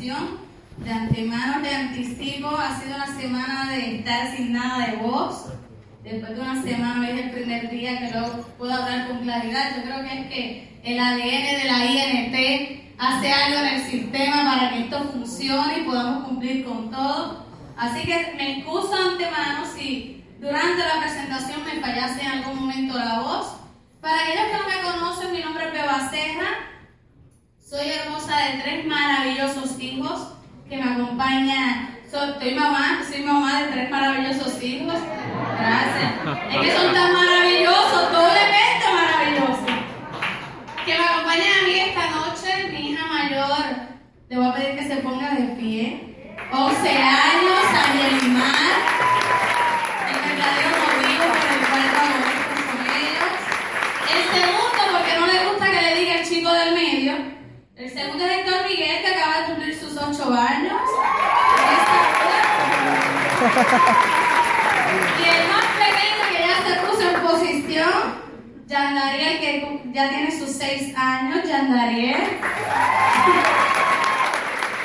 De antemano te anticipo, ha sido una semana de estar sin nada de voz. Después de una semana, hoy es el primer día que luego puedo hablar con claridad. Yo creo que es que el ADN de la INT hace algo en el sistema para que esto funcione y podamos cumplir con todo. Así que me excuso antemano si durante la presentación me fallase en algún momento la voz. Para aquellos que no me conocen, mi nombre es Beba Serra. Soy hermosa de tres maravillosos hijos que me acompañan. Soy, mamá, soy mamá de tres maravillosos hijos. Gracias. Es que son tan maravillosos, doblemente maravillosos. Que me acompañan a mí esta noche, mi hija mayor. Le voy a pedir que se ponga de pie. 11 años, Angelimar. El verdadero motivo por el cual trabajo con ellos. El segundo, porque no le gusta que le diga el chico del medio. El segundo es Héctor Miguel, que acaba de cumplir sus 8 años. Y el más pequeño que ya se puso en posición, Yandariel, que ya tiene sus 6 años, Yandariel.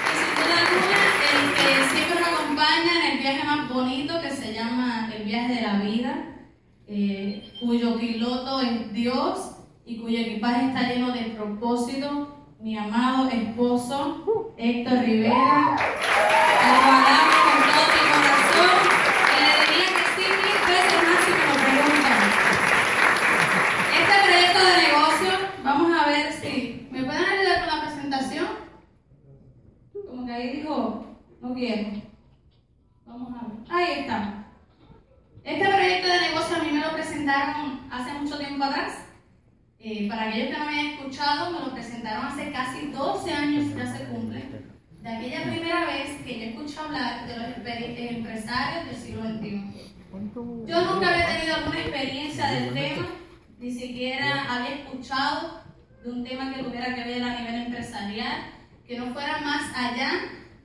Y sin duda alguna, el que siempre me acompaña en el viaje más bonito que se llama el viaje de la vida, eh, cuyo piloto es Dios y cuyo equipaje está lleno de propósito, mi amado esposo Héctor Rivera. Al guardamos con todo mi corazón y le diría que sí mil veces más si me lo preguntan. Este proyecto de negocio, vamos a ver si me pueden ayudar con la presentación. Como que ahí dijo, no quiero. Vamos a ver. Ahí está. Este proyecto de negocio a mí me lo presentaron hace mucho tiempo atrás. Eh, para aquellos que no me hayan escuchado, me lo presentaron hace casi 12 años, ya se cumple, de aquella primera vez que yo escuché hablar de los empresarios del siglo XXI. Yo nunca había tenido alguna experiencia del tema, ni siquiera había escuchado de un tema que tuviera que ver a nivel empresarial, que no fuera más allá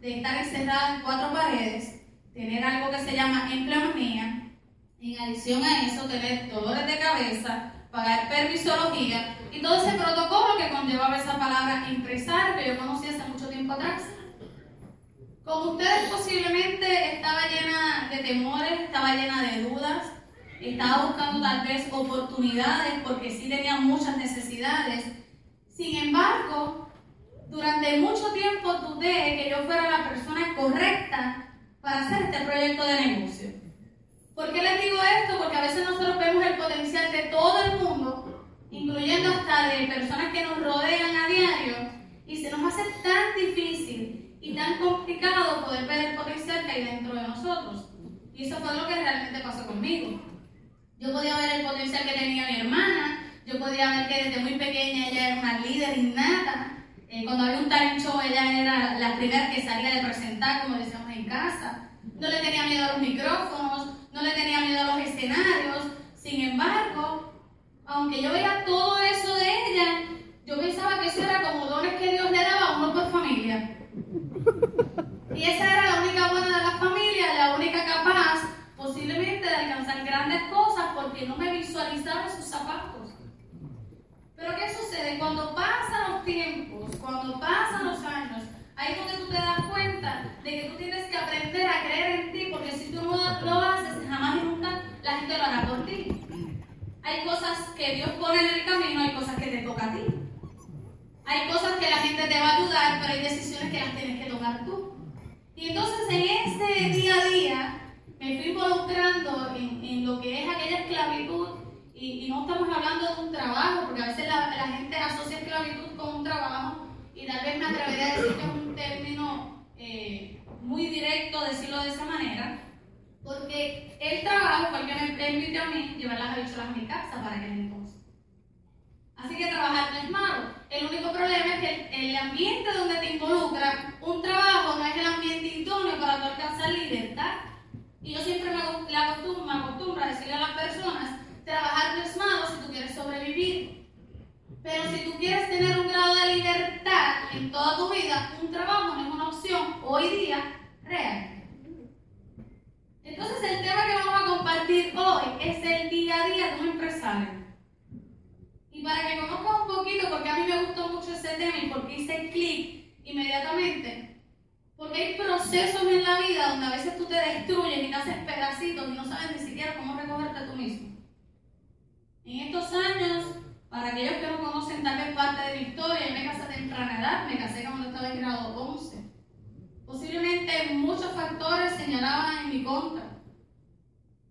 de estar encerrado en cuatro paredes, tener algo que se llama empleomanía, en adición a eso tener dolores de cabeza, pagar permisología y todo ese protocolo que conllevaba esa palabra empresario que yo conocí hace mucho tiempo atrás. Como ustedes posiblemente estaba llena de temores, estaba llena de dudas, estaba buscando tal vez oportunidades porque sí tenía muchas necesidades. Sin embargo, durante mucho tiempo dudé que yo fuera la persona correcta para hacer este proyecto de negocio. ¿Por qué les digo esto? Porque a veces nosotros vemos el potencial de todo el mundo, incluyendo hasta de personas que nos rodean a diario, y se nos hace tan difícil y tan complicado poder ver el potencial que hay dentro de nosotros. Y eso fue lo que realmente pasó conmigo. Yo podía ver el potencial que tenía mi hermana, yo podía ver que desde muy pequeña ella era una líder innata. Eh, cuando había un talent show, ella era la primera que salía de presentar, como decíamos en casa. No le tenía miedo a los micrófonos, no le tenía miedo a los escenarios. Sin embargo, aunque yo veía todo eso de ella, yo pensaba que eso era como dones que Dios le daba a uno por familia. Y esa era la única buena de la familia, la única capaz posiblemente de alcanzar grandes cosas porque no me visualizaba sus zapatos. Pero ¿qué sucede? Cuando pasan los tiempos, cuando pasan los años, ahí es donde tú te das cuenta de que tú tienes que aprender a creer en ti, porque si tú no lo haces, jamás y nunca la gente lo hará por ti. Hay cosas que Dios pone en el camino, hay cosas que te toca a ti. Hay cosas que la gente te va a ayudar, pero hay decisiones que las tienes que tomar tú. Y entonces en ese día a día me fui involucrando en, en lo que es aquella esclavitud y, y, no estamos hablando de un trabajo, porque a veces la, la, gente asocia esclavitud con un trabajo y tal vez me atrevería a decir que es un término eh, muy directo decirlo de esa manera, porque el trabajo fue el que me permitió a mí llevar las habichuelas a mi casa para aquel entonces. Así que trabajar no es malo. El único problema es que el, ambiente donde te involucra un trabajo no es el ambiente idóneo para tu alcanzar libertad. Y yo siempre me, acostumbro, me acostumbro a decirle a las personas, trabajar no es malo si tú quieres sobrevivir. Pero si tú quieres tener un grado de libertad en toda tu vida, un trabajo no es una opción hoy día real. Entonces el tema que vamos a compartir hoy es el día a día de un empresario. Y para que conozcan un poquito, porque a mí me gustó mucho ese tema y porque hice clic inmediatamente, procesos en la vida donde a veces tú te destruyes y te haces pedacitos y no sabes ni siquiera cómo recogerte tú mismo. En estos años, para aquellos que no conocen tal vez parte de mi historia, yo me casé a temprana edad, me casé cuando estaba en grado 11. Posiblemente muchos factores señalaban en mi contra.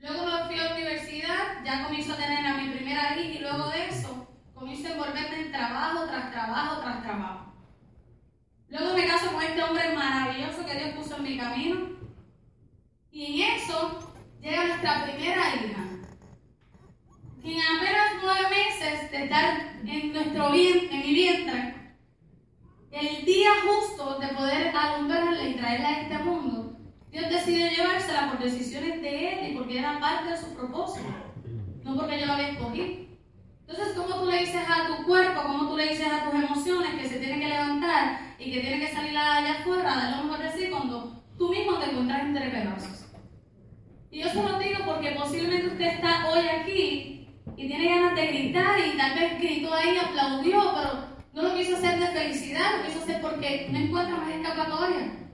Luego me fui a la universidad, ya comienzo a tener a mi primera hija y luego de eso comienzo a envolverme en trabajo tras trabajo tras trabajo. Luego me caso con este hombre maravilloso que Dios puso en mi camino. Y en eso llega nuestra primera hija. En apenas nueve meses de estar en, nuestro, en mi vientre, el día justo de poder alumbrarla y traerla a este mundo, Dios decidió llevársela por decisiones de Él y porque era parte de su propósito, no porque yo la había escogido. Entonces, ¿cómo tú le dices a tu cuerpo, cómo tú le dices a tus emociones que se tiene que levantar y que tiene que salir allá afuera, de lo mejor decir cuando tú mismo te encuentras entre pedazos? Y yo se lo digo porque posiblemente usted está hoy aquí y tiene ganas de gritar y tal vez gritó ahí, aplaudió, pero no lo quiso hacer de felicidad, lo quiso hacer porque no encuentra más escapatoria.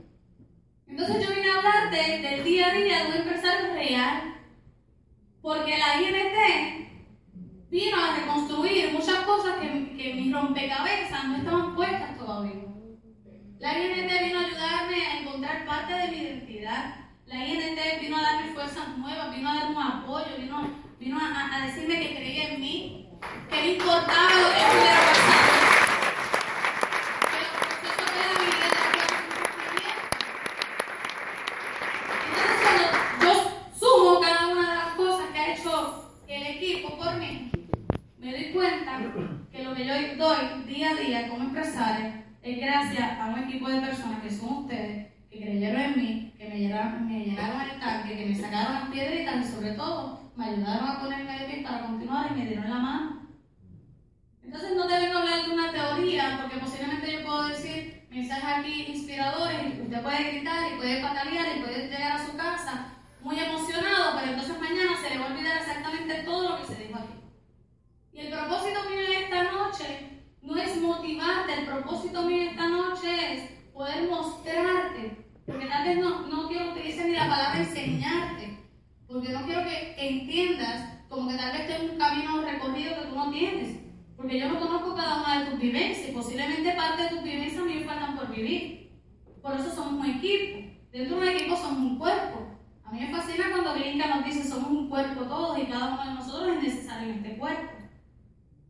Entonces yo vine a hablarte del día a día de un empresario real, porque la INT vino a reconstruir muchas cosas que, que mis rompecabezas no estaban puestas todavía. La INT vino a ayudarme a encontrar parte de mi identidad. La INT vino a darme fuerzas nuevas, vino a darme apoyo, vino, vino a, decirme que creía en mí, que no importaba lo que pudiera pasar. que lo que yo doy día a día como empresario es gracias a un equipo de personas que son ustedes, que creyeron en mí, que me llenaron, me el tanque, que me sacaron las piedritas y sobre todo me ayudaron a ponerme de pie para continuar y me dieron la mano. Entonces no a hablar de una teoría, porque posiblemente yo puedo decir mensajes aquí inspiradores usted puede gritar y puede patalear y puede llegar a su casa muy emocionado, pero entonces mañana se le va a olvidar exactamente todo lo que se dijo aquí. Y el propósito mío esta noche no es motivarte, el propósito mío esta noche es poder mostrarte, porque tal vez no, no quiero utilices ni la palabra enseñarte, porque no quiero que entiendas como que tal vez tengo un camino recorrido que tú no tienes, porque yo no conozco cada una de tus vivencias, posiblemente parte de tus vivencias me faltan por vivir. Por eso somos un equipo. Dentro de un equipo somos un cuerpo. A mí me fascina cuando Glinka nos dice somos un cuerpo todos y cada uno de nosotros es necesario en este cuerpo.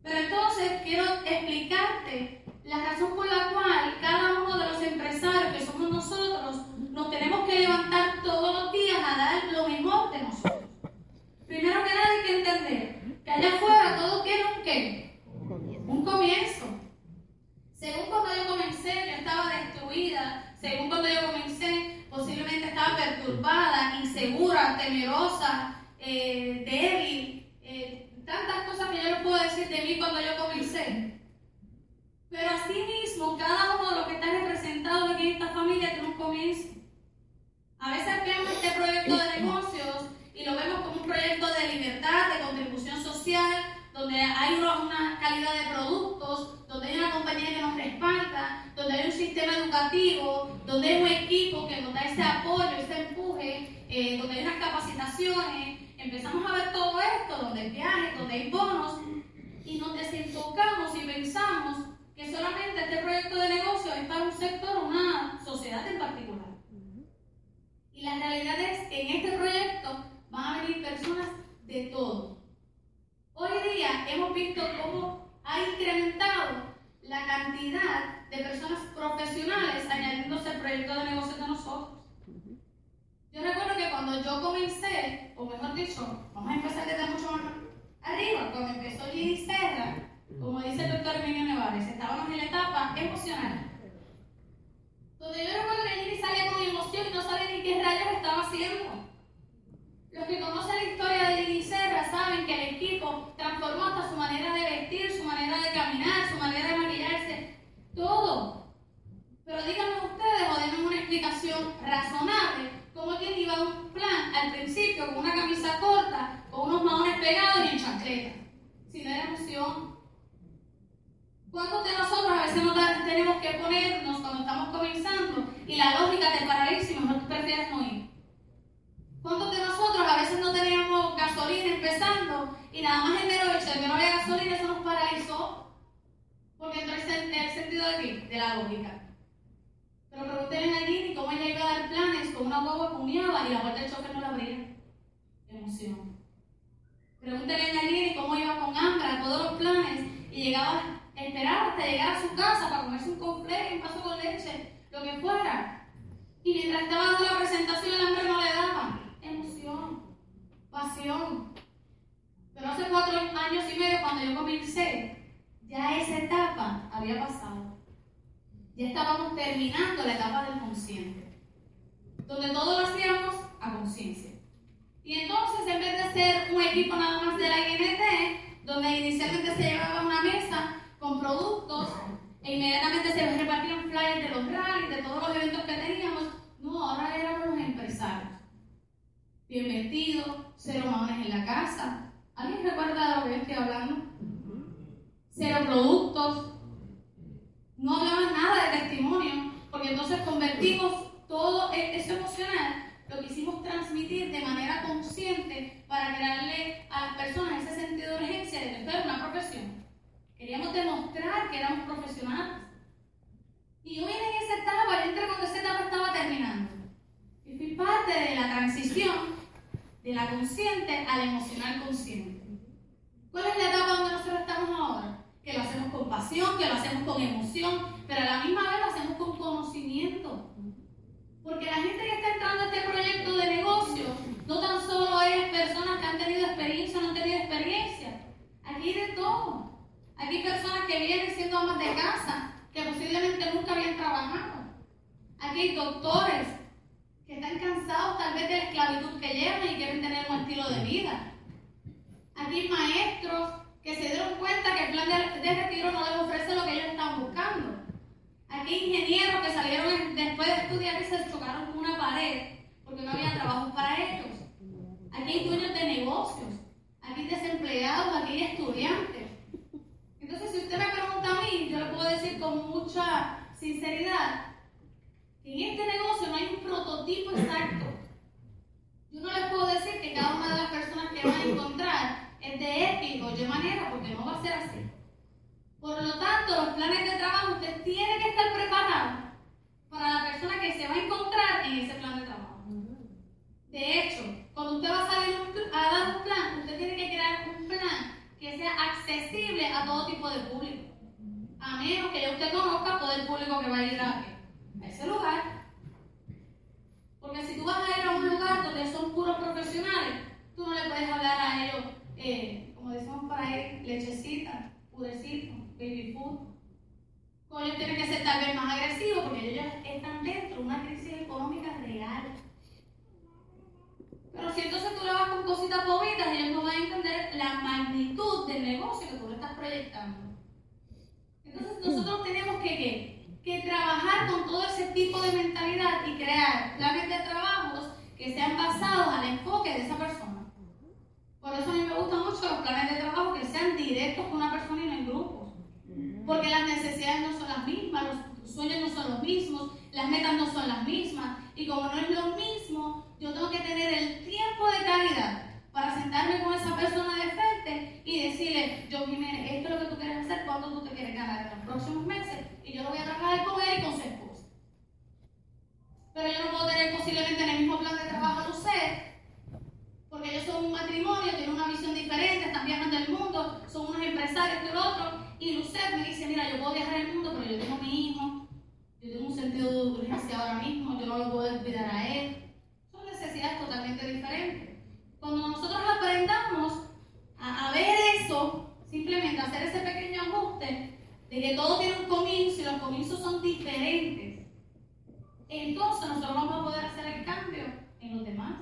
Pero entonces quiero explicarte la razón por la cual cada uno de los empresarios que somos nosotros nos tenemos que levantar todos los días a dar lo mejor de nosotros. Primero que nada hay que entender que allá afuera todo tiene un qué? Un comienzo. Según cuando yo comencé, yo estaba destruida. Según cuando yo comencé, posiblemente estaba perturbada, insegura, temerosa, eh, débil. Eh, tantas cosas que yo no puedo decir de mí cuando yo comencé. Pero así mismo, cada uno de los que está representado aquí en esta familia tiene un comienzo. A veces vemos este proyecto de negocios y lo vemos como un proyecto de libertad, de contribución social, donde hay una, calidad de productos, donde hay una compañía que nos respalda, donde hay un sistema educativo, donde hay un equipo que nos da ese apoyo, ese empuje, eh, donde hay unas capacitaciones, empezamos a ver todo esto, donde hay viajes, donde hay bonos, y nos desenfocamos y pensamos que solamente este proyecto de negocio es para un sector o una sociedad en particular. Y la realidad es que en este proyecto van a venir personas de todo. Hoy día hemos visto cómo ha incrementado la cantidad de personas profesionales añadiéndose al proyecto de negocio de nosotros. Yo recuerdo que cuando yo comencé, o mejor dicho, vamos a empezar desde mucho más arriba, cuando empezó Gini Serra, como dice el doctor Emilio Nevares, estábamos en la etapa emocional. Donde yo recuerdo que Gini salía con emoción y no sabía ni qué rayos estaba haciendo. Los que conocen la historia de Gini Serra saben que el equipo transformó hasta su manera de vestir, su manera de caminar, su manera de maquillarse, todo. Pero díganme ustedes o denme una explicación razonable como quien iba a un plan al principio con una camisa corta, con unos maones pegados y en chancleta, sin era emoción. ¿Cuántos de nosotros a veces nos tenemos que ponernos cuando estamos comenzando y la lógica te paraliza y mejor tú prefieres no ir? ¿Cuántos de nosotros a veces no teníamos gasolina empezando y nada más el mero hecho de que no había gasolina eso nos paralizó? Porque entró el, el sentido de qué? De la lógica. Pero pregúntenle a Nini cómo ella iba a dar planes con una guagua cumiaba y la puerta del chofer no la abría. Emoción. Pregúntenle a Nini cómo iba con hambre a todos los planes y llegaba esperaba hasta llegar a su casa para comerse un complejo, un paso con leche, lo que fuera. Y mientras estaba dando la presentación, el hambre no le daba. Emoción, pasión. Pero hace cuatro años y medio, cuando yo comencé, ya esa etapa había pasado. Ya estábamos terminando la etapa del consciente, donde todo lo hacíamos a conciencia. Y entonces, en vez de ser un equipo nada más de la INT, donde inicialmente se llevaba una mesa con productos e inmediatamente se repartían flyers de los rallies, de todos los eventos que teníamos, no, ahora éramos los empresarios. Bien vestidos, cero mamones en la casa. ¿Alguien recuerda de lo que yo estoy hablando? Cero productos. No hablaban nada de testimonio, porque entonces convertimos todo e-, eso emocional, lo quisimos transmitir de manera consciente para crearle a las personas ese sentido de urgencia de que esto es una profesión. Queríamos demostrar que éramos profesionales. Y yo vine en esa etapa, yo entré cuando esa etapa estaba terminando. Y fui parte de la transición de la consciente a la emocional consciente. ¿Cuál es la etapa donde nosotros estamos ahora? Que lo hacemos con pasión, que lo hacemos con emoción, pero a la misma vez lo hacemos con conocimiento. Porque la gente que está entrando a este proyecto de negocio no tan solo es personas que han tenido experiencia o no han tenido experiencia. Aquí hay de todo. Aquí personas que vienen siendo amas de casa, que posiblemente nunca habían trabajado. Aquí hay doctores que están cansados tal vez de la esclavitud que llevan y quieren tener un estilo de vida. Aquí hay maestros que se dieron cuenta que el plan de, retiro no les ofrece lo que ellos están buscando. Aquí hay ingenieros que salieron después de estudiar y se chocaron con una pared porque no había trabajo para ellos. Hacer ese pequeño ajuste de que todo tiene un comienzo y los comienzos son diferentes, entonces nosotros vamos a poder hacer el cambio en los demás.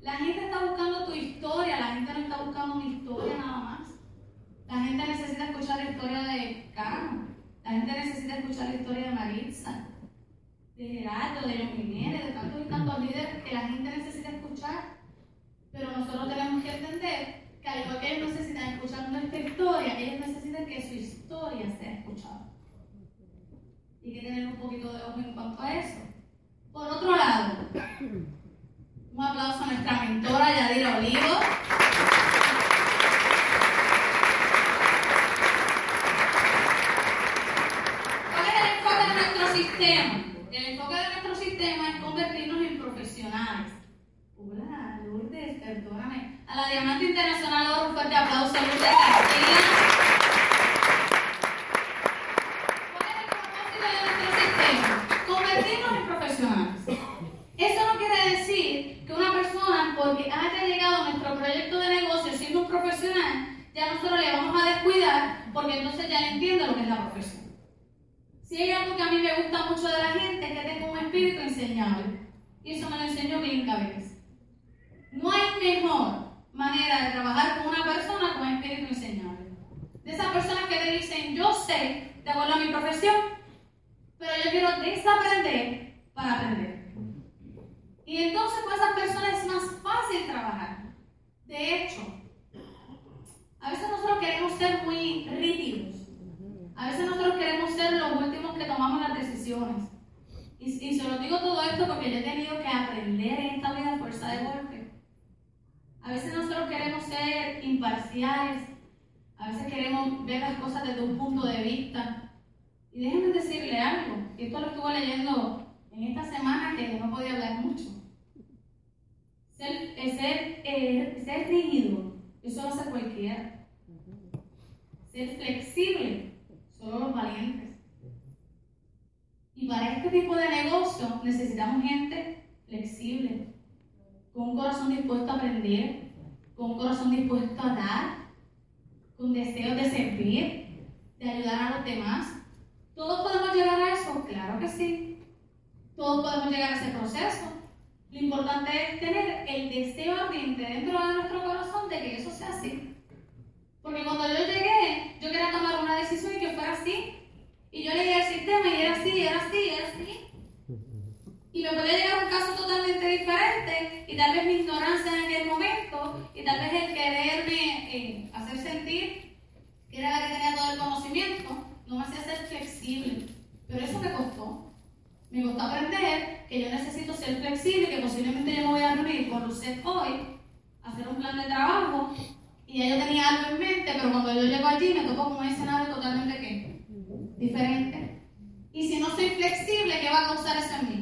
La gente está buscando tu historia, la gente no está buscando mi historia nada más. La gente necesita escuchar la historia de Cano, la gente necesita escuchar la historia de Maritza, de Gerardo, de los Jiménez, de tantos y tantos líderes que la gente necesita escuchar. Pero nosotros tenemos que entender Claro, porque ellos necesitan escuchar nuestra historia, ellos necesitan que su historia sea escuchada. Y que tener un poquito de ojo en cuanto a eso. Por otro lado, un aplauso a nuestra mentora Yadira Olivo. ¿Cuál es el enfoque de nuestro sistema. El enfoque de nuestro sistema es convertirnos en profesionales. Hola. Lourdes. A la Diamante Internacional Oro, un fuerte aplauso, Lourdes Castilla. ¿Cuál es el propósito de nuestro sistema? Convertirnos en profesionales. Eso no quiere decir que una persona, porque haya llegado a nuestro proyecto de negocio siendo un profesional, ya nosotros le vamos a descuidar porque entonces ya le entiende lo que es la profesión. Si hay algo que a mí me gusta mucho de la gente es que tengo un espíritu enseñable. Y eso me lo enseñó Bill Cabez. No hay mejor manera de trabajar con una persona con espíritu enseñable. De esas personas que te dicen, yo sé, de acuerdo a mi profesión, pero yo quiero desaprender para aprender. Y entonces con esas personas es más fácil trabajar. De hecho, a veces nosotros queremos ser muy rígidos. A veces nosotros queremos ser los últimos que tomamos las decisiones. Y, y, se lo digo todo esto porque yo he tenido que aprender en esta vida fuerza de golpe. A veces nosotros queremos ser imparciales. A veces queremos ver las cosas desde un punto de vista. Y déjenme decirle algo. Esto lo estuve leyendo en esta semana que no podía hablar mucho. Ser, ser, eh, ser rígido, eso lo hace cualquiera. Ser flexible, solo los valientes. Y para este tipo de negocio necesitamos gente flexible, con un corazón dispuesto a aprender, con un corazón dispuesto a dar, con deseos de servir, de ayudar a los demás. ¿Todos podemos llegar a eso? Claro que sí. Todos podemos llegar a ese proceso. Lo importante es tener el deseo ardiente dentro de nuestro corazón de que eso sea así. Porque cuando yo llegué, yo quería tomar una decisión y que fuera así. Y yo leía el sistema y era así, y era así, y era así. Y me podía llegar a un caso totalmente diferente, y tal vez mi ignorancia en aquel momento, y tal vez el quererme eh, hacer sentir que era la que tenía todo el conocimiento, no me hacía ser flexible. Pero eso me costó. Me costó aprender que yo necesito ser flexible, que posiblemente yo me voy a reunir con usted hoy, hacer un plan de trabajo, y ya yo tenía algo en mente, pero cuando yo llego allí me tocó con un escenario totalmente ¿qué? diferente. Y si no soy flexible, ¿qué va a causar eso en mí?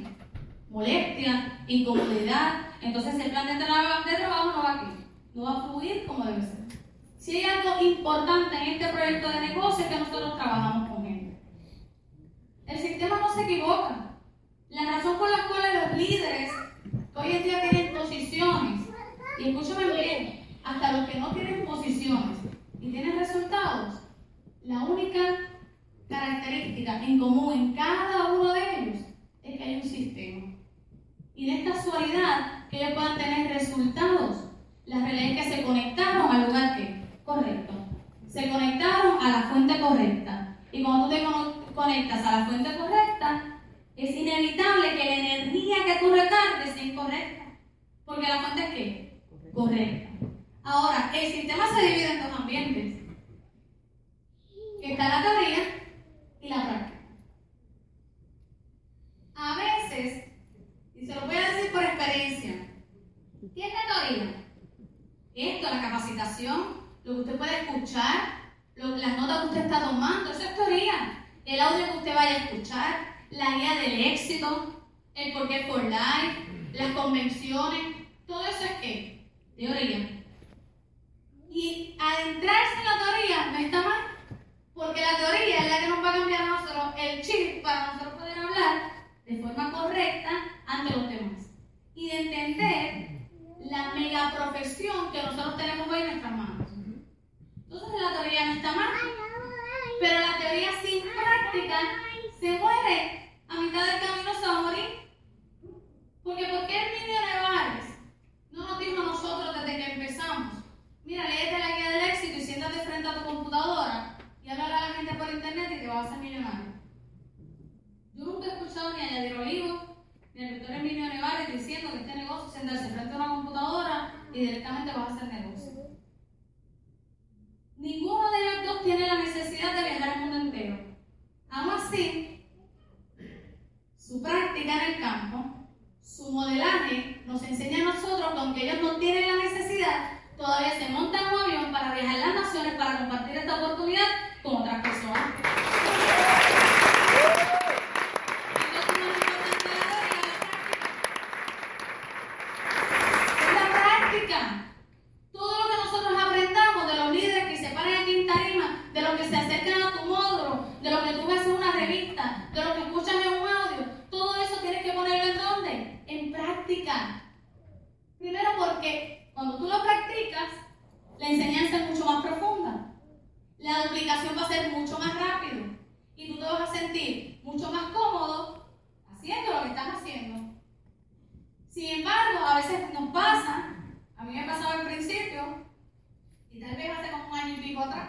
Molestia, incomodidad. Entonces el plan de, trabajo no va aquí, no va a fluir como debe ser. Si hay algo importante en este proyecto de negocio es que nosotros trabajamos con gente. El sistema no se equivoca. La razón por la cual los líderes hoy en día tienen posiciones, y escúchame bien, hasta los que no tienen posiciones y tienen resultados, la única característica en común en cada uno de ellos es que hay un sistema. Y de esta casualidad que ellos puedan tener resultados, las realidades que se conectaron al lugar que correcto. Se conectaron a la fuente correcta. Y cuando tú te conectas a la fuente correcta, es inevitable que la energía que tú recargues sea incorrecta. Porque la fuente es qué? Correcta. Ahora, el sistema se divide en dos ambientes. Está la teoría y la práctica. A veces, y se lo voy a decir por experiencia, ¿qué es la teoría? Esto, la capacitación, lo que usted puede escuchar, las notas que usted está tomando, eso es teoría. El audio que usted vaya a escuchar, la guía del éxito, el por qué for life, las convenciones, todo eso es qué? Teoría. Y adentrarse en la teoría no está mal, porque la teoría es la que nos va a cambiar nosotros el chip para nosotros poder hablar de forma correcta ante los demás. Y de entender la mega profesión que nosotros tenemos hoy en nuestras manos. Entonces la teoría no está mal, pero la teoría sin práctica se muere. A mitad del camino se va a morir. Porque ¿por qué el niño Nevares no nos dijo a nosotros desde que empezamos? Mira, léete la guía del éxito y siéntate frente a tu computadora y habla a la gente por internet y te vas a hacer millonario. Yo nunca he escuchado ni a Yadir Emilio Nevares diciendo que este negocio es sentarse frente a una computadora y directamente vas a hacer negocio. Ninguno de ellos dos tiene la necesidad de viajar al mundo entero. Aún así, su práctica en el campo, su modelaje, nos enseña a nosotros que aunque ellos no tienen la necesidad, todavía se montan un avión para viajar a las naciones para compartir esta oportunidad con otras personas. Primero porque cuando tú lo practicas, la enseñanza es mucho más profunda. La duplicación va a ser mucho más rápido y tú te vas a sentir mucho más cómodo haciendo lo que estás haciendo. Sin embargo, a veces nos pasa, a mí me pasaba al principio, y tal vez hace como un año y pico atrás,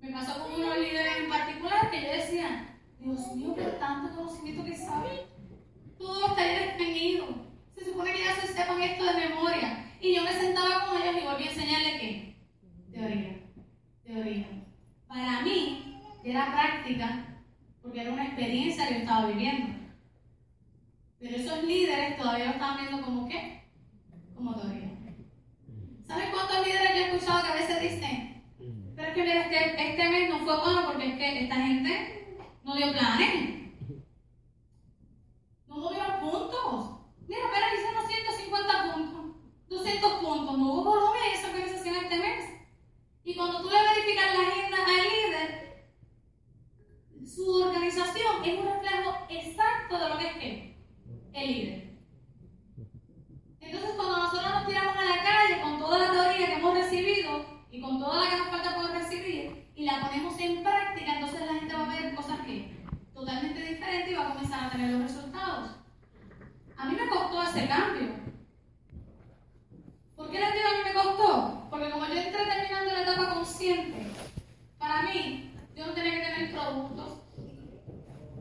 me pasó con unos líderes en particular que yo decía, Dios mío, qué tanto conocimiento que saben, todos los talleres que han ido, se supone que ya se sepan esto de memoria. Y yo me sentaba con ellos y volví a enseñarles qué. Teoría. Teoría. Para mí era práctica porque era una experiencia que yo estaba viviendo. Pero esos líderes todavía lo estaban viendo como qué? Como teoría. ¿Saben cuántos líderes yo he escuchado que a veces dicen? Pero es que mira, este, este mes no fue bueno porque es que esta gente no dio planes. No movieron puntos. Mira, pero hicieron 150 puntos, 200 puntos. No hubo volumen en esa organización este mes. Y cuando tú le verificas la agenda al líder, su organización es un reflejo exacto de lo que es el líder. Entonces, cuando nosotros nos tiramos a la calle con toda la teoría que hemos recibido y con toda la que nos falta por recibir y la ponemos en práctica, entonces la gente va a ver cosas que totalmente diferentes y va a comenzar a tener los resultados. A mí me costó ese cambio. ¿Por qué les digo mí me costó? Porque como yo entré terminando la etapa consciente, para mí yo no tenía que tener productos.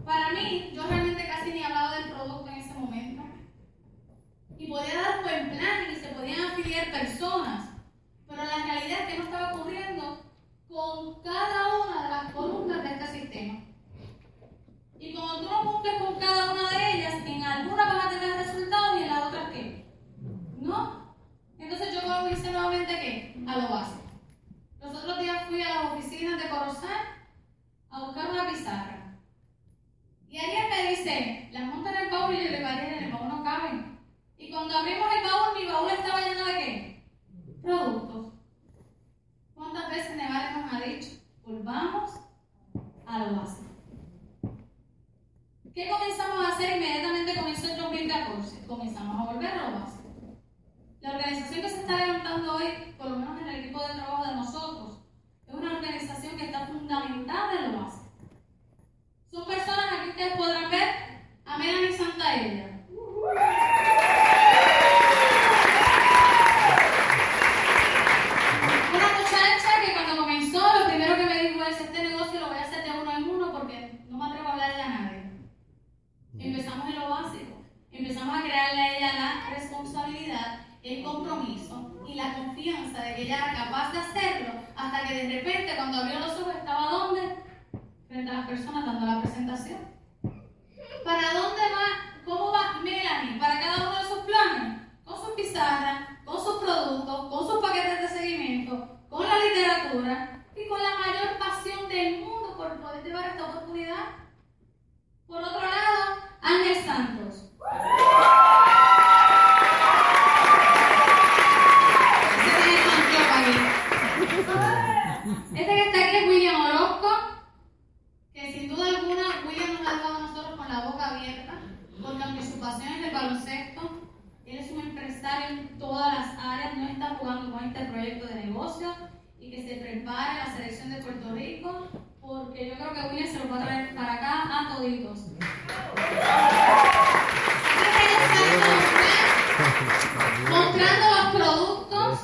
Para mí, yo realmente casi ni hablaba del producto en ese momento. Y podía dar buen plan y se podían afiliar personas. Pero la realidad es que no estaba ocurriendo con cada una de las columnas de este sistema. Y cuando tú no cumples con cada una de ellas, en alguna vas a tener resultados y en la otra qué. ¿No? Entonces yo lo hice nuevamente qué? A lo básico. Los otros días fui a las oficinas de Corozal a buscar una pizarra. Y alguien me dice, las montan en el baúl y yo le en el baúl no caben. Y cuando abrimos el baúl, mi baúl estaba lleno de qué? Productos. ¿Cuántas veces Nevada nos ha dicho? Volvamos a lo básico. ¿Qué comenzamos a hacer? Inmediatamente comenzó el 2014. Comenzamos a volver a lo básico. La organización que se está levantando hoy, por lo menos en el equipo de trabajo de nosotros, es una organización que está fundamentada en lo básico. Son personas, aquí ustedes podrán ver, a Melanie Santaella. Una muchacha que cuando comenzó, lo primero que me dijo es, este negocio lo voy a hacer de uno en uno porque no me atrevo a hablarle a nadie. Empezamos en lo básico. Empezamos a crearle a ella la responsabilidad, el compromiso y la confianza de que ella era capaz de hacerlo hasta que de repente cuando abrió los ojos estaba ¿dónde? Frente a las personas dando la presentación. ¿Para dónde va? ¿Cómo va Melanie? Para cada uno de sus planes. Con sus pizarras, con sus productos, con sus paquetes de seguimiento, con la literatura y con la mayor pasión del mundo por poder llevar esta oportunidad. Por otro lado, Ángel Santos. Este que está aquí es William Orozco, que sin duda alguna William nos ha dejado a nosotros con la boca abierta, porque aunque su pasión es el baloncesto, él es un empresario en todas las áreas, no está jugando con este proyecto de negocio y que se prepare la selección de Puerto Rico, porque yo creo que William se lo va a traer para acá a toditos. Mostrando los productos.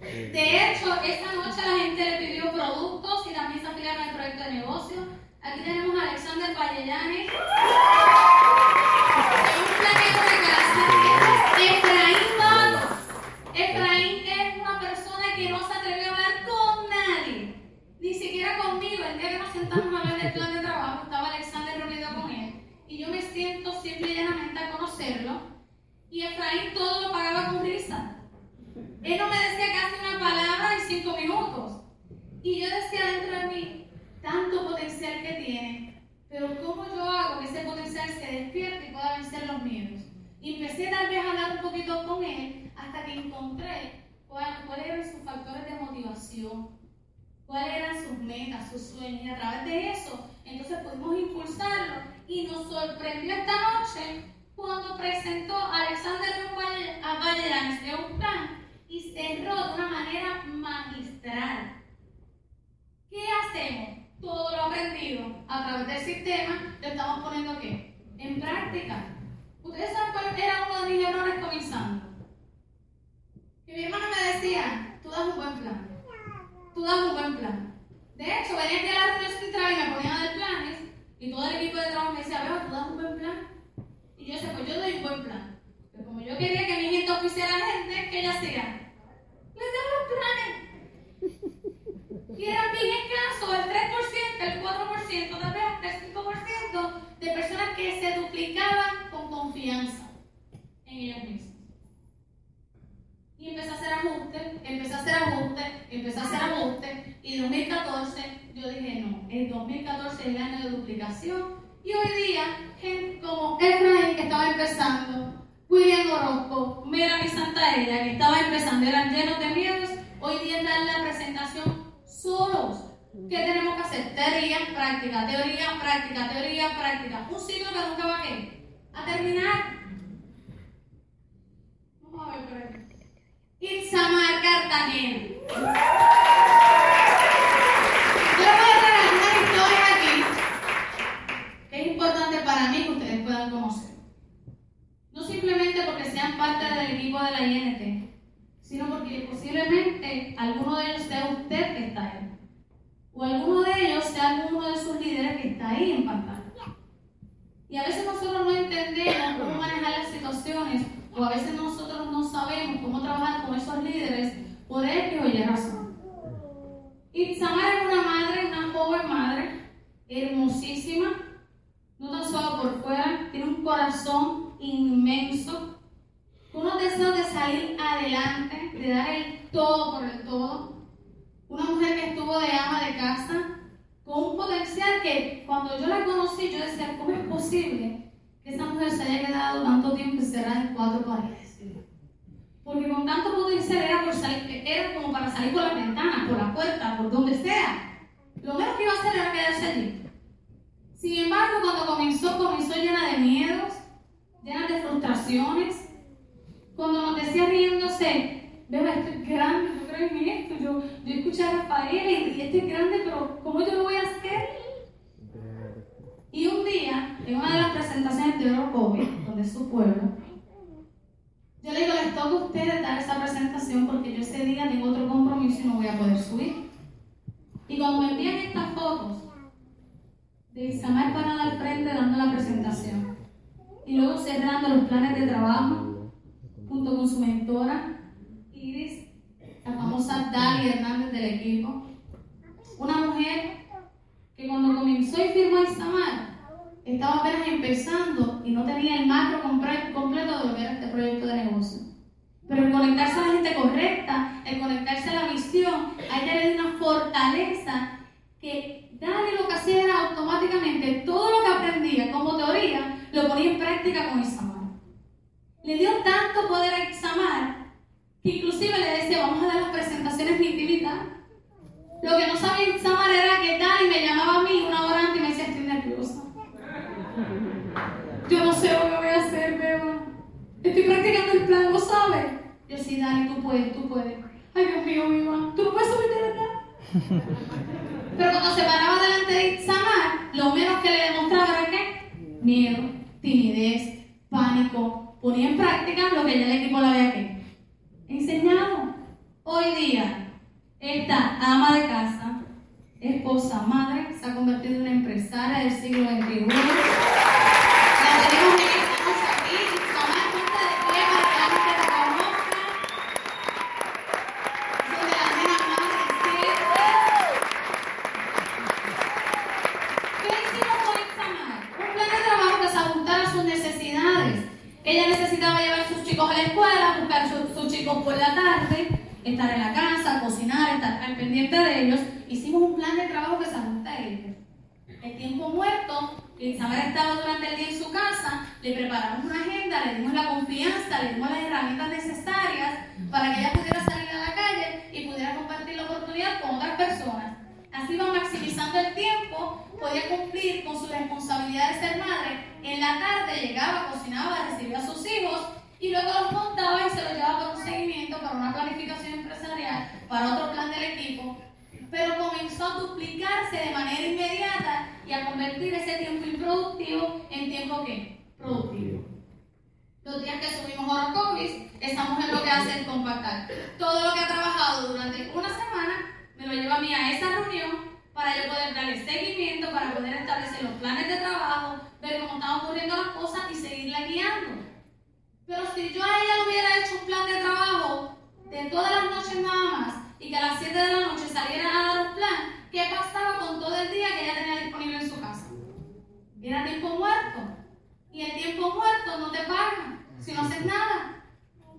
De hecho, esta noche la gente le pidió productos y también se afiliaron al proyecto de negocio. Aquí tenemos a Alexander Vallellanes. Teoría, práctica. Un ciclo que nunca va a, a terminar. Vamos a ver por aquí. Itzamar Cartagena. Yo voy a traer una historia aquí que es importante para mí que ustedes puedan conocer. No simplemente porque sean parte del equipo de la INT, sino porque posiblemente alguno de ellos sea usted que está ahí. O alguno de ellos sea alguno de sus líderes que está ahí en pantalla. Y a veces nosotros no entendemos cómo manejar las situaciones o a veces nosotros no sabemos cómo trabajar con esos líderes por X o Y razón. Itzamar es una madre, una joven madre, hermosísima, no tan solo por fuera, tiene un corazón inmenso, unos deseos de salir adelante, de dar el todo por el todo. Una mujer que estuvo de ama de casa, con un potencial que cuando yo la conocí, yo decía, ¿cómo es posible que esa mujer se haya quedado tanto tiempo encerrada en cuatro paredes. Porque con tanto potencial era, por salir, era como para salir por la ventana, por la puerta, por donde sea. Lo menos que iba a hacer era quedarse allí. Sin embargo, cuando comenzó, comenzó llena de miedos, llena de frustraciones. Cuando nos decía riéndose, veo, esto es grande, yo creo en esto. Yo, yo escuché a Rafael y, esto es grande, pero ¿cómo yo lo voy a hacer? Y un día, en una de las presentaciones de Orocovi, donde es su pueblo, yo le digo, les toca a ustedes dar esa presentación porque yo ese día tengo otro compromiso y no voy a poder subir. Y cuando me envían estas fotos de Isamar parada al frente dando la presentación y luego cerrando los planes de trabajo junto con su mentora la famosa Dali Hernández del equipo, una mujer que cuando comenzó y firmó Isamar, estaba apenas empezando y no tenía el macro completo todo lo que ha trabajado durante una semana, me lo lleva a mí a esa reunión para yo poder darle seguimiento, para poder establecer los planes de trabajo, ver cómo están ocurriendo las cosas y seguirla guiando. Pero si yo a ella le hubiera hecho un plan de trabajo de todas las noches nada más y que a las 7 de la noche saliera a dar un plan, ¿qué pasaba con todo el día que ella tenía disponible en su casa? Era tiempo muerto. Y el tiempo muerto no te paga si no haces nada.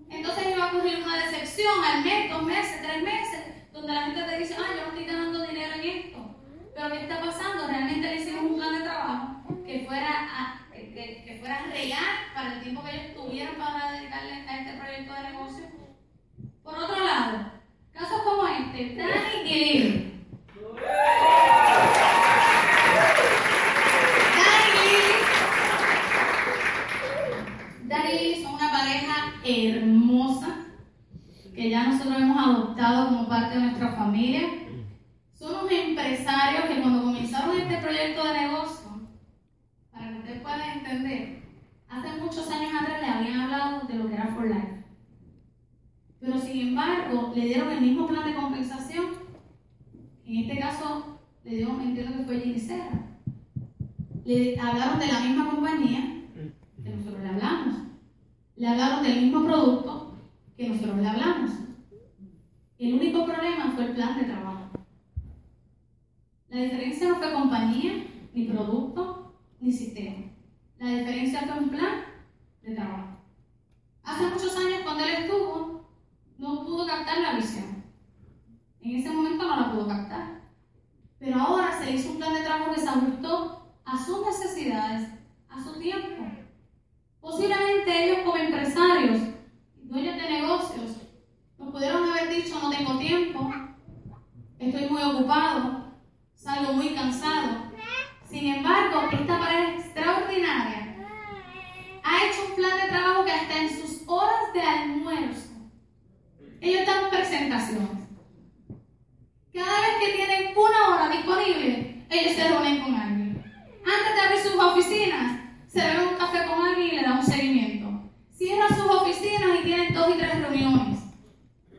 Entonces iba a ocurrir una decepción al mes, dos meses, tres meses, donde la gente te dice, ah, yo no estoy ganando dinero en esto. Pero ¿qué está pasando? Realmente le hicimos un plan de trabajo que fuera, que, que, fuera real para el tiempo que ellos tuvieran para dedicarle a este proyecto de negocio. Por otro lado, casos como este, Dani y Lili. Pareja hermosa que ya nosotros hemos adoptado como parte de nuestra familia. Son unos empresarios que cuando comenzaron este proyecto de negocio, para que ustedes puedan entender, hace muchos años atrás le habían hablado de lo que era For Life. Pero sin embargo, le dieron el mismo plan de compensación. En este caso, le dio, entiendo que fue Gisela. Le hablaron de la misma compañía que nosotros le hablamos. Le hablaron del mismo producto que nosotros le hablamos. El único problema fue el plan de trabajo. La diferencia no fue compañía, ni producto, ni sistema. La diferencia fue un plan de trabajo. Hace muchos años, cuando él estuvo, no pudo captar la visión. En ese momento no la pudo captar. Pero ahora se hizo un plan de trabajo que se ajustó a sus necesidades, a su tiempo. Posiblemente ellos como empresarios, dueños de negocios, nos pudieron haber dicho no tengo tiempo, estoy muy ocupado, salgo muy cansado. Sin embargo, esta pareja extraordinaria ha hecho un plan de trabajo que hasta en sus horas de almuerzo, ellos dan presentaciones. Cada vez que tienen una hora disponible, ellos se reúnen con alguien. Antes de abrir sus oficinas, se un café con alguien y le dan un seguimiento. Cierran sus oficinas y tienen dos y tres reuniones.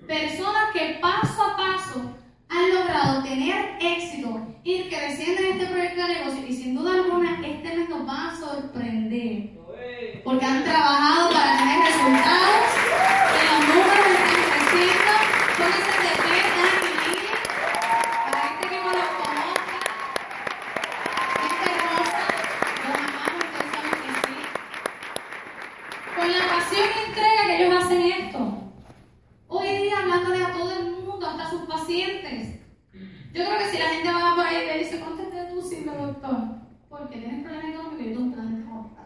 Personas que paso a paso han logrado tener éxito, ir creciendo en este proyecto de negocio y sin duda alguna este mes nos va a sorprender porque han trabajado para tener resultados que los números están creciendo con ese de y para este equipo los conozca gente hermosa los amamos intensamente sí con la pasión y entrega que ellos hacen esto hoy día hablándole a todo el mundo hasta sus pacientes yo creo que si la gente va por ahí y le dice conteste tú sí doctor porque tienes problemas económicos y tengo un plan de trabajo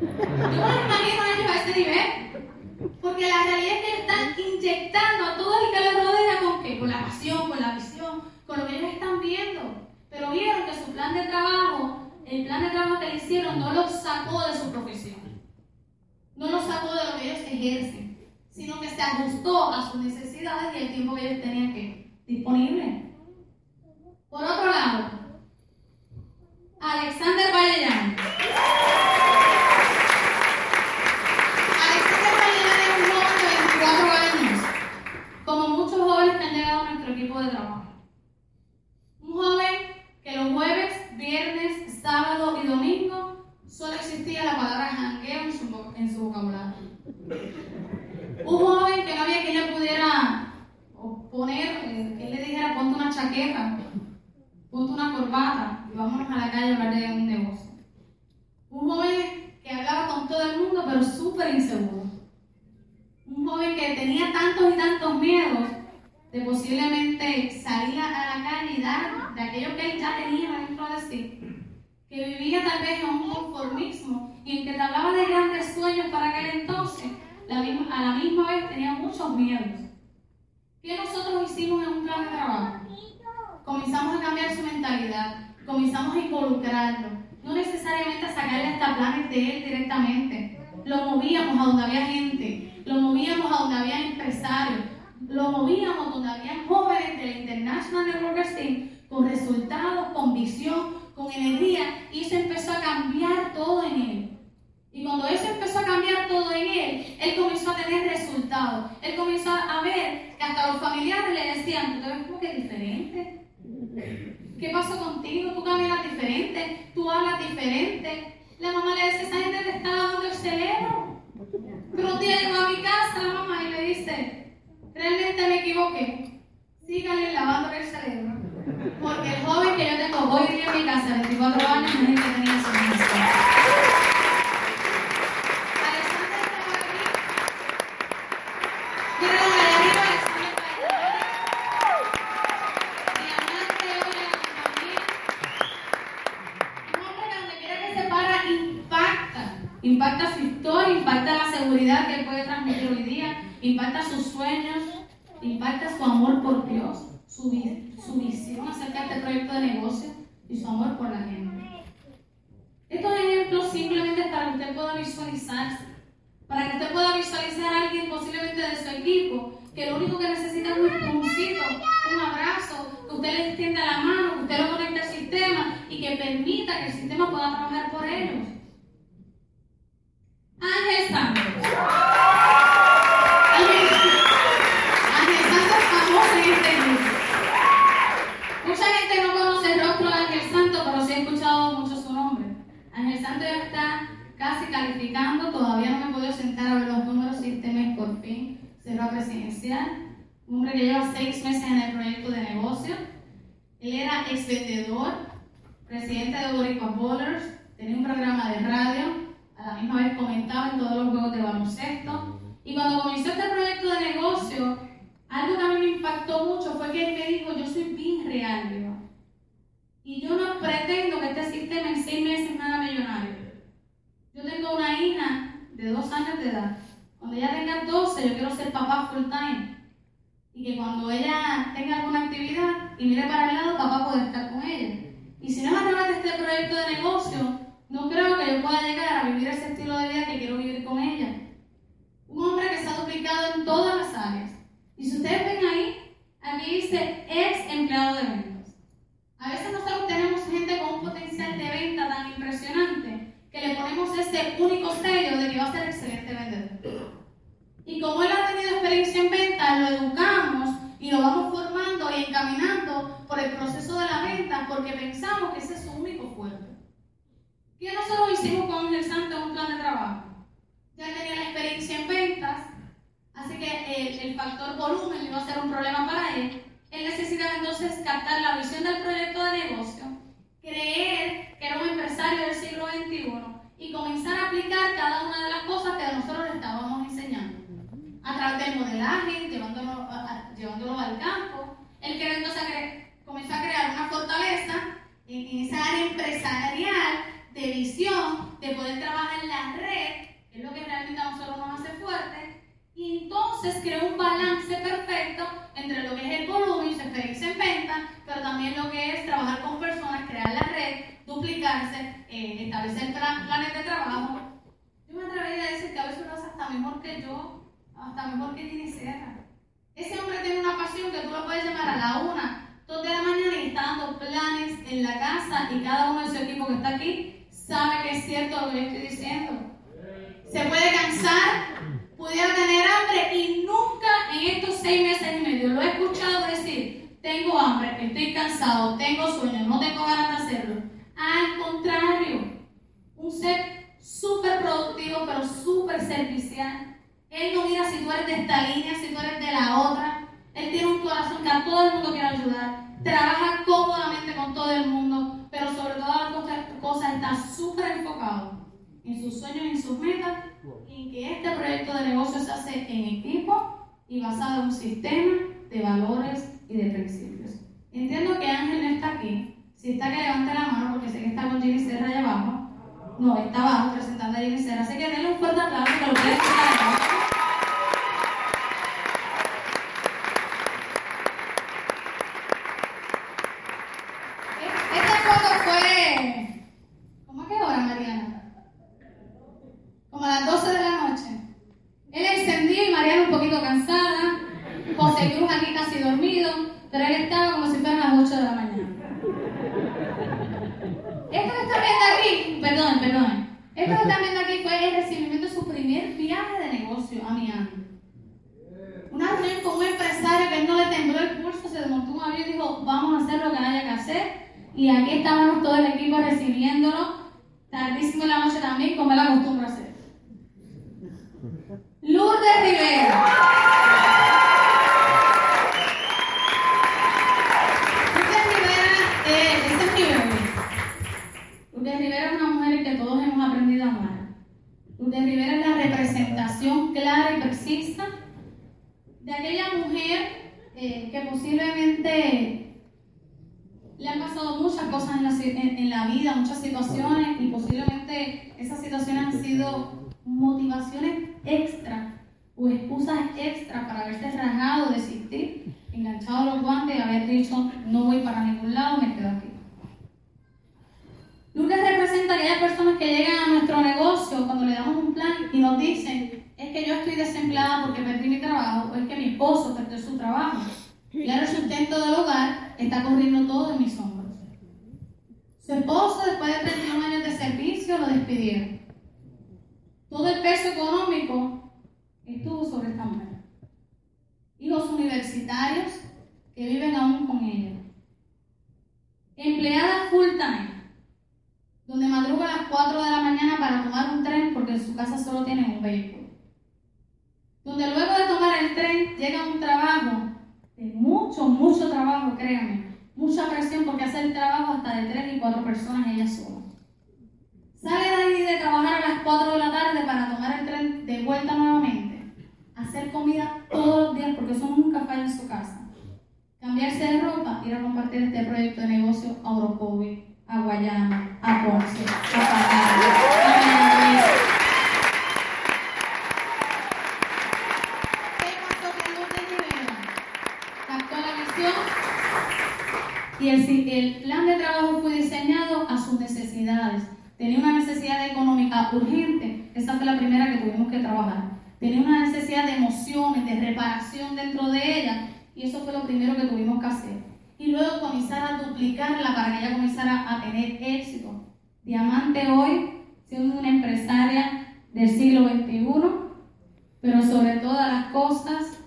yo me imagino a ellos a ese nivel. Porque la realidad es que están inyectando a todo el que les rodea con qué? Con la pasión, con la visión, con lo que ellos están viendo. Pero vieron que su plan de trabajo, el plan de trabajo que le hicieron, no los sacó de su profesión. No los sacó de lo que ellos ejercen, sino que se ajustó a sus necesidades y el tiempo que ellos tenían que disponible. Por otro lado, Alexander Vallellán. como muchos jóvenes que han llegado a nuestro equipo de trabajo. Un joven que los jueves, viernes, sábado y domingo solo existía la palabra jangueo en su, vocabulario. Un joven que no había quien le pudiera poner, eh, que le dijera ponte una chaqueta, ponte una corbata y vámonos a la calle a hablar de un negocio. Un joven que hablaba con todo el mundo pero súper inseguro un joven que tenía tantos y tantos miedos de posiblemente salir a la calle y dar de aquello que él ya tenía dentro de sí, que vivía tal vez en un conformismo y en que te hablaba de grandes sueños para aquel entonces, a la misma vez tenía muchos miedos. ¿Qué nosotros hicimos en un plan de trabajo? Comenzamos a cambiar su mentalidad, comenzamos a involucrarlo, no necesariamente a sacarle hasta planes de él directamente, lo movíamos a donde había gente, lo movíamos a donde había empresarios, lo movíamos donde había jóvenes del International Network Team con resultados, con visión, con energía, y eso empezó a cambiar todo en él. Y cuando eso empezó a cambiar todo en él, él comenzó a tener resultados. Él comenzó a ver que hasta los familiares le decían, tú te ves como que diferente. ¿Qué pasó contigo? Tú caminas diferente, tú hablas diferente. La mamá le dice, esa gente te está dando el cerebro. Pero un llegó a mi casa la mamá y le dice, realmente me equivoqué. Síganle lavando el cerebro. Porque el joven que yo tengo hoy día en mi casa, 24 años, es el que tenía su impacta su historia, impacta que puede transmitir hoy día, impacta sus sueños, impacta su amor por Dios, su, su visión acerca de este proyecto de negocio y su amor por la gente. Estos ejemplos simplemente para que usted pueda visualizarse, para que usted pueda visualizar a alguien posiblemente de su equipo, que lo único que necesita es un empujoncito, un abrazo, que usted le extienda la mano, que usted lo conecte al sistema y que permita que el sistema pueda trabajar por ellos. Ángel Santos. Vendedor, entonces creó un balance perfecto entre lo que es el volumen su experiencia en venta, pero también lo que es trabajar con personas, crear la red, duplicarse, eh, establecer planes de trabajo. Yo me atrevería a decir que a veces lo hace hasta mejor que yo, hasta mejor que tiene Serra. Ese hombre tiene una pasión que tú lo puedes llamar a la una, dos de la mañana y está dando planes en la casa y cada uno de su equipo que está aquí sabe que es cierto lo que estoy diciendo. Se puede cansar, pudiera tener hambre y nunca en estos seis meses y medio lo he escuchado decir, tengo hambre, estoy cansado, tengo sueño, no tengo ganas de hacerlo. Al contrario, un ser súper productivo, pero súper servicial. Él no mira si tú eres de esta línea, si tú eres de la otra. Él tiene un corazón que a todo el mundo quiere ayudar. Trabaja cómodamente con todo el mundo pero sobre todas las cosas está súper enfocado en sus sueños en sus metas y en que este proyecto de negocio se hace en equipo y basado en un sistema de valores y de principios. Entiendo que Ángel no está aquí. Si está que levante la mano porque sé que está con Ginny Serra allá abajo. No, está abajo presentando a Ginny Serra. Así que denle un fuerte aplauso que lo pueden escuchar le tiempo un empresario que no le tembló el pulso, se desmontó un avión y dijo, vamos a hacer lo que haya que hacer. Y aquí estábamos todo el equipo recibiéndolo, tardísimo en la noche también, como él acostumbra hacer. Lourdes Rivera. Lourdes Rivera, eh, es. Lourdes Rivera es una mujer que todos hemos aprendido a amar. Lourdes Rivera es la representación clara y precisa enganchado los guantes y haber dicho, no voy para ningún lado, me quedo aquí. Lourdes representa a aquellas personas que llegan a nuestro negocio cuando le damos un plan y nos dicen, es que yo estoy desempleada porque perdí mi trabajo, o es que mi esposo perdió su trabajo. Y ahora su intento del hogar está corriendo todo en mis hombros. Su esposo, después de 31 años de servicio, lo despidieron. Todo el peso económico estuvo sobre esta mujer. Hijos universitarios que viven aún con ella. Empleada full time donde madruga a las 4 de la mañana para tomar un tren porque en su casa solo tienen un vehículo. Donde luego de tomar el tren llega un trabajo, de mucho, mucho trabajo, créanme, mucha presión porque hace el trabajo hasta de 3 y 4 personas ella sola. Sale de ahí de trabajar a las 4 de la tarde para tomar el tren de vuelta nuevamente. Hacer comida todos los días porque eso nunca falla en su casa. Cambiarse de ropa, ir a compartir este proyecto de negocio a Orocovi a Guayana, a Ponce, a Panamá, a y el, el plan de trabajo fue diseñado a sus necesidades. Tenía una necesidad económica urgente, esa fue la primera que tuvimos que trabajar. Tenía una necesidad de emociones, de reparación dentro de ella, y eso fue lo primero que tuvimos que hacer y luego comenzar a duplicarla para que ella comenzara a tener éxito. Diamante hoy, siendo una empresaria del siglo XXI, pero sobre todas las cosas,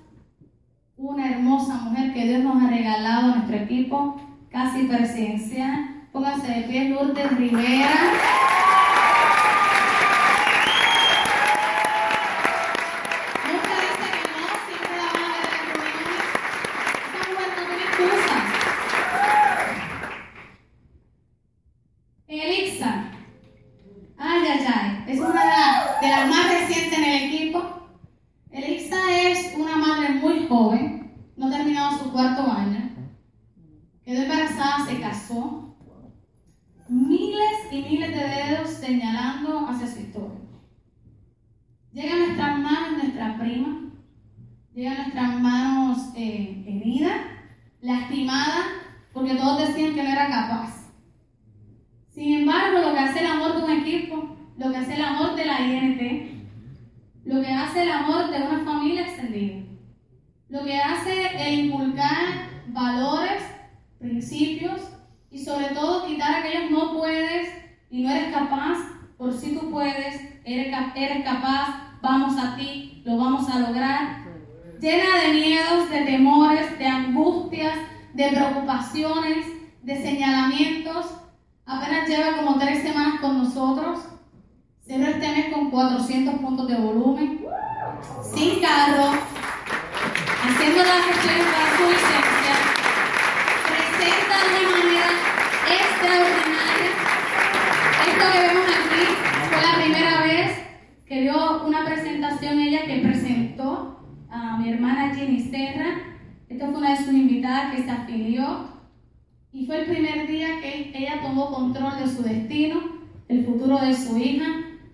una hermosa mujer que Dios nos ha regalado a nuestro equipo, casi presidencial. Póngase de pie, Lourdes Rivera.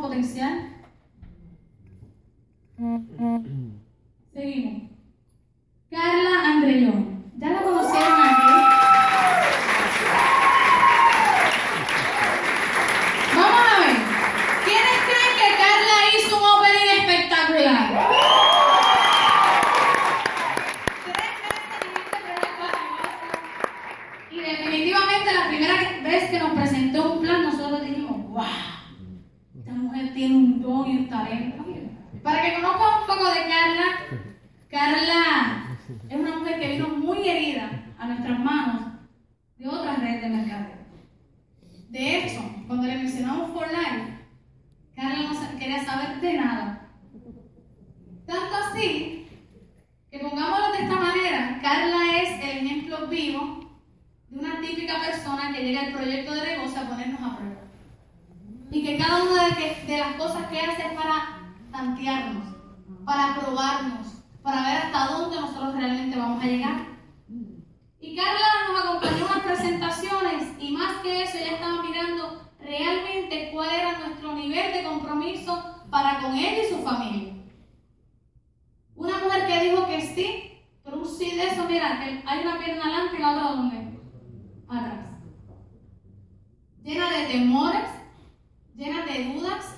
potencial. Seguimos. Carla Andrellón. ¿Ya la conocieron aquí? Vamos a ver. ¿Quiénes creen que Carla hizo un opening espectacular? Tres meses Y definitivamente la primera vez que nos presentó un plan, nosotros dijimos, wow, esta mujer tiene un don y un talento. Para que conozcan un poco de Carla, Carla es una mujer que vino muy herida a nuestras manos de otras redes de mercadeo. De hecho, cuando le mencionamos For Life, Carla no quería saber de nada. Tanto así que pongámoslo de esta manera, Carla es el ejemplo vivo de una típica persona que llega al proyecto de negocio a ponernos a prueba. Y que cada una de, de las cosas que hace es para tantearnos, para probarnos, para ver hasta dónde nosotros realmente vamos a llegar. Y Carla nos acompañó en las presentaciones y más que eso, ella estaba mirando realmente cuál era nuestro nivel de compromiso para con ella y su familia. Una mujer que dijo que sí, pero un sí de eso, mira, que hay una pierna adelante y la otra donde? Atrás. Llena de temores, llena de dudas,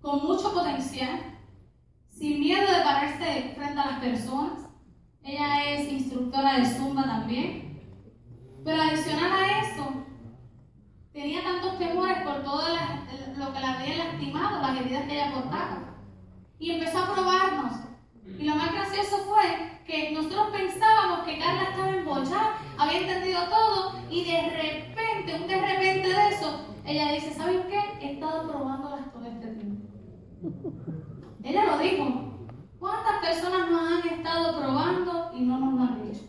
con mucho potencial sin miedo de pararse frente a las personas. Ella es instructora de Zumba también. Pero adicional a eso, tenía tantos temores por todo lo que la había lastimado, las heridas que ella portaba. Y empezó a probarnos. Y lo más gracioso fue que nosotros pensábamos que Carla estaba embochada, había entendido todo, y de repente, un de repente de eso, ella dice, ¿saben qué? He estado tiempo. Ella lo dijo. ¿Cuántas personas nos han estado probando y no nos lo han dicho?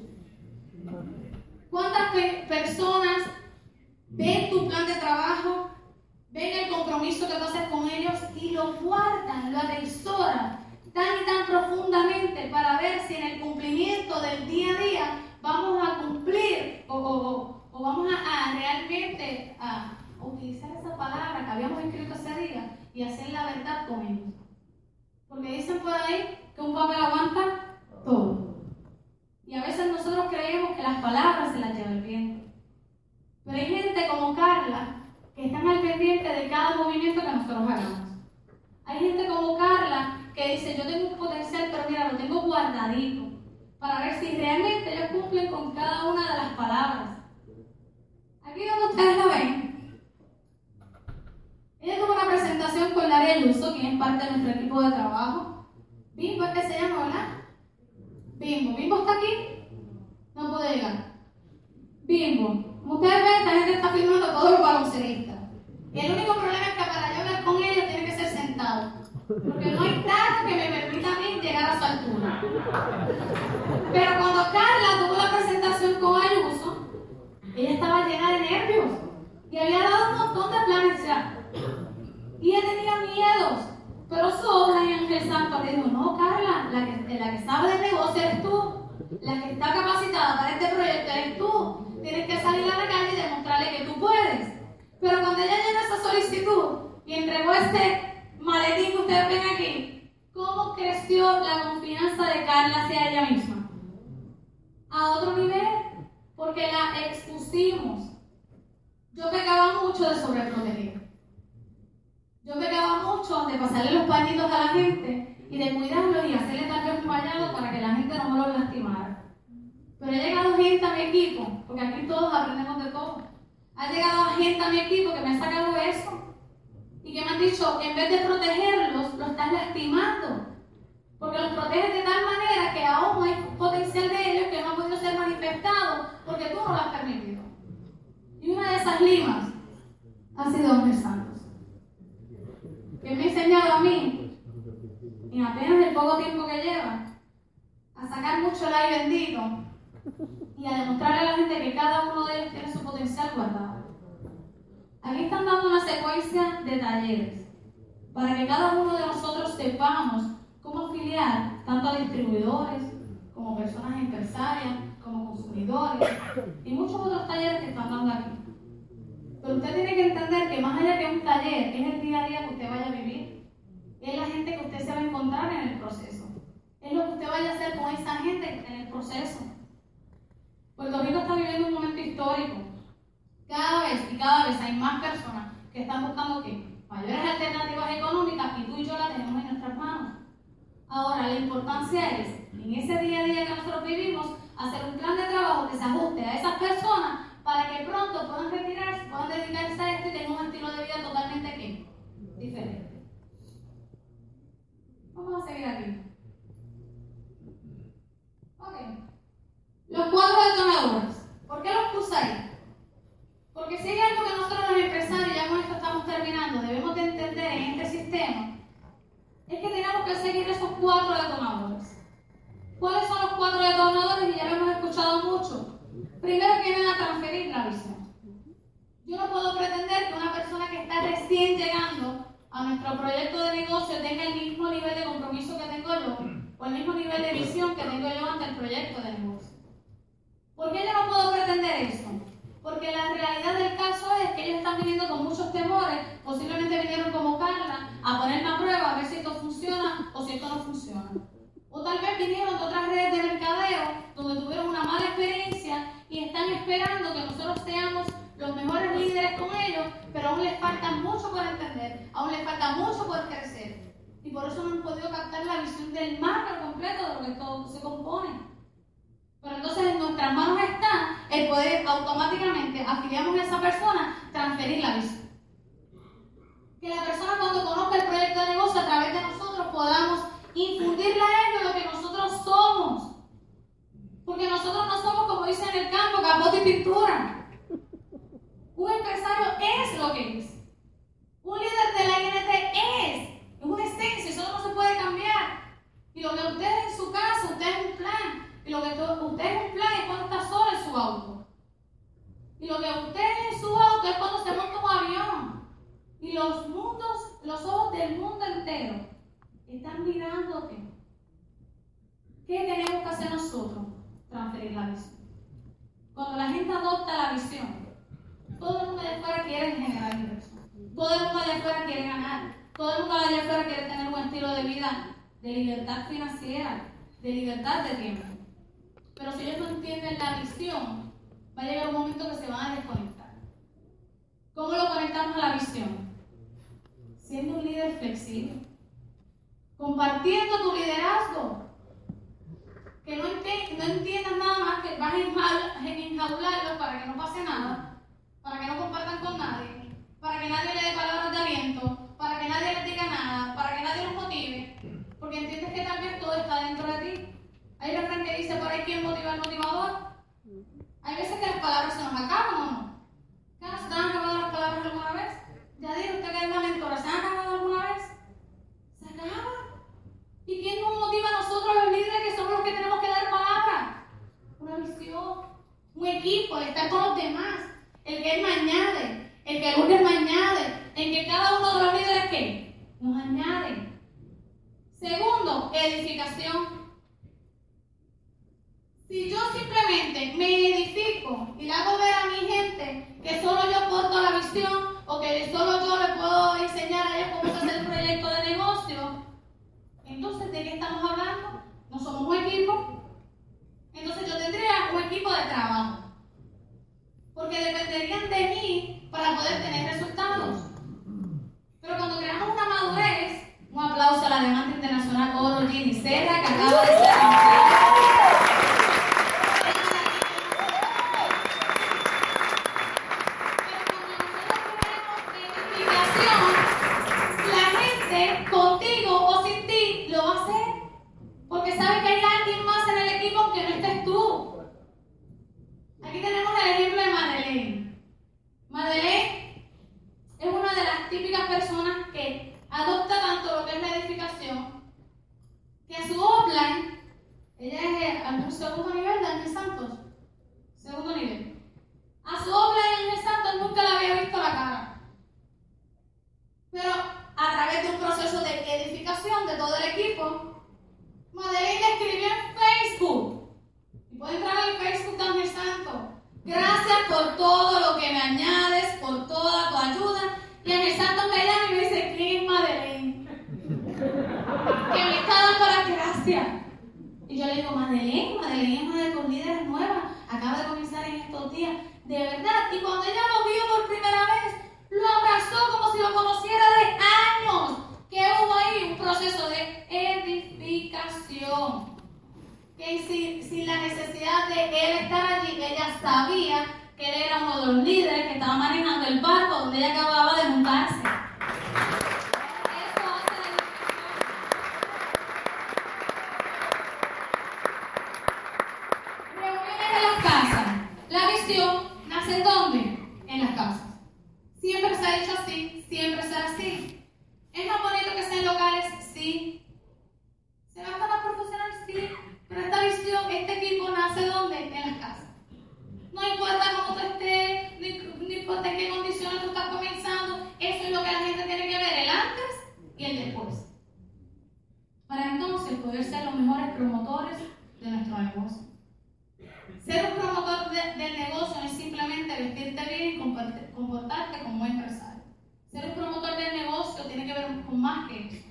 ¿Cuántas personas ven tu plan de trabajo, ven el compromiso que tú haces con ellos y lo guardan, lo atesoran tan y tan profundamente para ver si en el cumplimiento del día a día vamos a cumplir o, vamos a, realmente a utilizar esa palabra que habíamos escrito ese día y hacer la verdad con ellos? Porque dicen por ahí que un papel aguanta todo. Y a veces nosotros creemos que las palabras se las lleva el viento. Pero hay gente como Carla que están al pendiente de cada movimiento que nosotros hagamos. Hay gente como Carla que dice, yo tengo un potencial, pero mira, lo tengo guardadito, para ver si realmente ellos cumplen con cada una de las palabras. Aquí donde ustedes lo ven, ella tuvo una presentación con Laria Luso, quien es parte de nuestro equipo de trabajo. Bimbo es que se llama, ¿verdad? Bimbo. ¿Bimbo está aquí? No puede llegar. Bimbo. Como ustedes ven, esta gente está filmando todos los balonceristas. Y el único problema es que para yo hablar con ellos tiene que ser sentado. Porque no hay nada que me permita a mí llegar a su altura. Pero cuando Carla tuvo la presentación con Ayuso, ella estaba llena de nervios. Y había dado un montón de planes ya. Y ella tenía miedos. Pero su obra y Ángel Santo le dijo, no, Carla, la que, la que sabe de negocio eres tú. La que está capacitada para este proyecto eres tú. Tienes que salir a la calle y demostrarle que tú puedes. Pero cuando ella llenó esa solicitud y entregó este maletín que ustedes ven aquí, ¿cómo creció la confianza de Carla hacia ella misma? A otro nivel, porque la expusimos. Yo pecaba mucho de sobreproteger. Yo pecaba mucho de pasarle los pañitos a la gente y de cuidarlos y hacerle tal vez para que la gente no me lo lastimara. Pero ha llegado gente a mi equipo, porque aquí todos aprendemos de todo. Ha llegado gente a mi equipo que me ha sacado eso y que me han dicho, en vez de protegerlos, lo estás lastimando. Porque los proteges de tal manera que aún hay potencial de ellos que no ha podido ser manifestado porque tú no lo has permitido. Y una de esas limas ha sido Hombre Santos. Que me ha enseñado a mí, en apenas el poco tiempo que lleva, a sacar mucho el aire bendito y a demostrarle a la gente que cada uno de ellos tiene su potencial guardado. Aquí están dando una secuencia de talleres para que cada uno de nosotros sepamos cómo afiliar tanto a distribuidores como personas empresarias, como consumidores y muchos otros talleres que están dando aquí. Pero usted tiene que entender que más allá que un taller, es el día a día que usted vaya a vivir, es la gente que usted se va a encontrar en el proceso, es lo que usted vaya a hacer con esa gente en el proceso. Puerto Rico está viviendo un momento histórico. Cada vez y cada vez hay más personas que están buscando ¿qué? mayores alternativas económicas y tú y yo la tenemos en nuestras manos. Ahora, la importancia es, en ese día a día que nosotros vivimos, hacer un plan de trabajo que se ajuste a esas personas para que pronto puedan retirarse, puedan dedicarse a esto y tengan un estilo de vida totalmente ¿qué? diferente. Vamos a seguir aquí. Ok. Los cuatro detonadores. ¿Por qué los puse? Porque si hay algo que nosotros los empresarios, ya con esto estamos terminando, debemos de entender en este sistema, es que tenemos que seguir esos cuatro detonadores. ¿Cuáles son los cuatro detonadores? Y ya lo hemos escuchado mucho. Primero que vienen a transferir la visión. Yo no puedo pretender que una persona que está recién llegando a nuestro proyecto de negocio tenga el mismo nivel de compromiso que tengo yo o el mismo nivel de visión que tengo yo ante el proyecto de negocio. ¿Por qué yo no puedo pretender eso? Porque la realidad del caso es que ellos están viniendo con muchos temores, posiblemente vinieron como Carla a ponerme a prueba a ver si esto funciona o si esto no funciona. O tal vez vinieron de otras redes de mercadeo donde tuvieron una mala experiencia y están esperando que nosotros seamos los mejores líderes con ellos, pero aún les falta mucho por entender, aún les falta mucho por crecer. Y por eso no han podido captar la visión del marco completo de lo que todo se compone. Pero entonces en nuestras manos está el poder automáticamente afiliamos a esa persona, transferir la visión. Que la persona cuando conozca el proyecto de negocio a través de nosotros podamos infundirle a ellos lo que nosotros somos. Porque nosotros no somos, como dice en el campo, capote y pintura. Un empresario es lo que es. Un líder de la INT es. Es una esencia, eso no se puede cambiar. Y lo que usted en su casa, usted es un plan. Y lo que usted es un plan es cuando está solo en su auto. Y lo que usted en su auto es cuando se monta un avión. Y los mundos, los ojos del mundo entero están mirándote. ¿Qué tenemos que hacer nosotros? Transferir la visión. Cuando la gente adopta la visión, todo el mundo allá afuera quiere generar ingresos. Todo el mundo allá afuera quiere ganar. Todo el mundo allá afuera quiere tener un estilo de vida de libertad financiera, de libertad de tiempo. Pero si ellos no entienden la visión, va a llegar un momento que se van a desconectar. ¿Cómo lo conectamos a la visión? Siendo un líder flexible. Compartiendo tu liderazgo. Que no, entiendas nada más que vas a enjaularlos para que no pase nada, para que no compartan con nadie, para que nadie le dé palabras de aliento, para que nadie les diga nada, para que nadie los motive, porque entiendes que tal vez todo está dentro de ti. Hay refrán que dice por ahí quién motiva al motivador. Hay veces que las palabras se nos acaban o no. De él estar allí, ella sabía que él era uno de los líderes que estaba manejando el barco donde ella acababa de montarse. Eso hace la edificación. Reuniones en las casas. La visión nace en dónde? En las casas. Siempre se ha hecho así, siempre será así. ¿Es más bonito que sean locales? Sí. ¿Se va a más profesional? Sí. Pero esta visión, este equipo nace ¿dónde? En las casas. No importa cómo tú estés, ni, ni importa en qué condiciones tú estás comenzando, eso es lo que la gente tiene que ver, el antes y el después. Para entonces poder ser los mejores promotores de nuestro negocio. Ser un promotor de, del negocio no es simplemente vestirte bien y comportarte como un empresario. Ser un promotor del negocio tiene que ver con más que eso.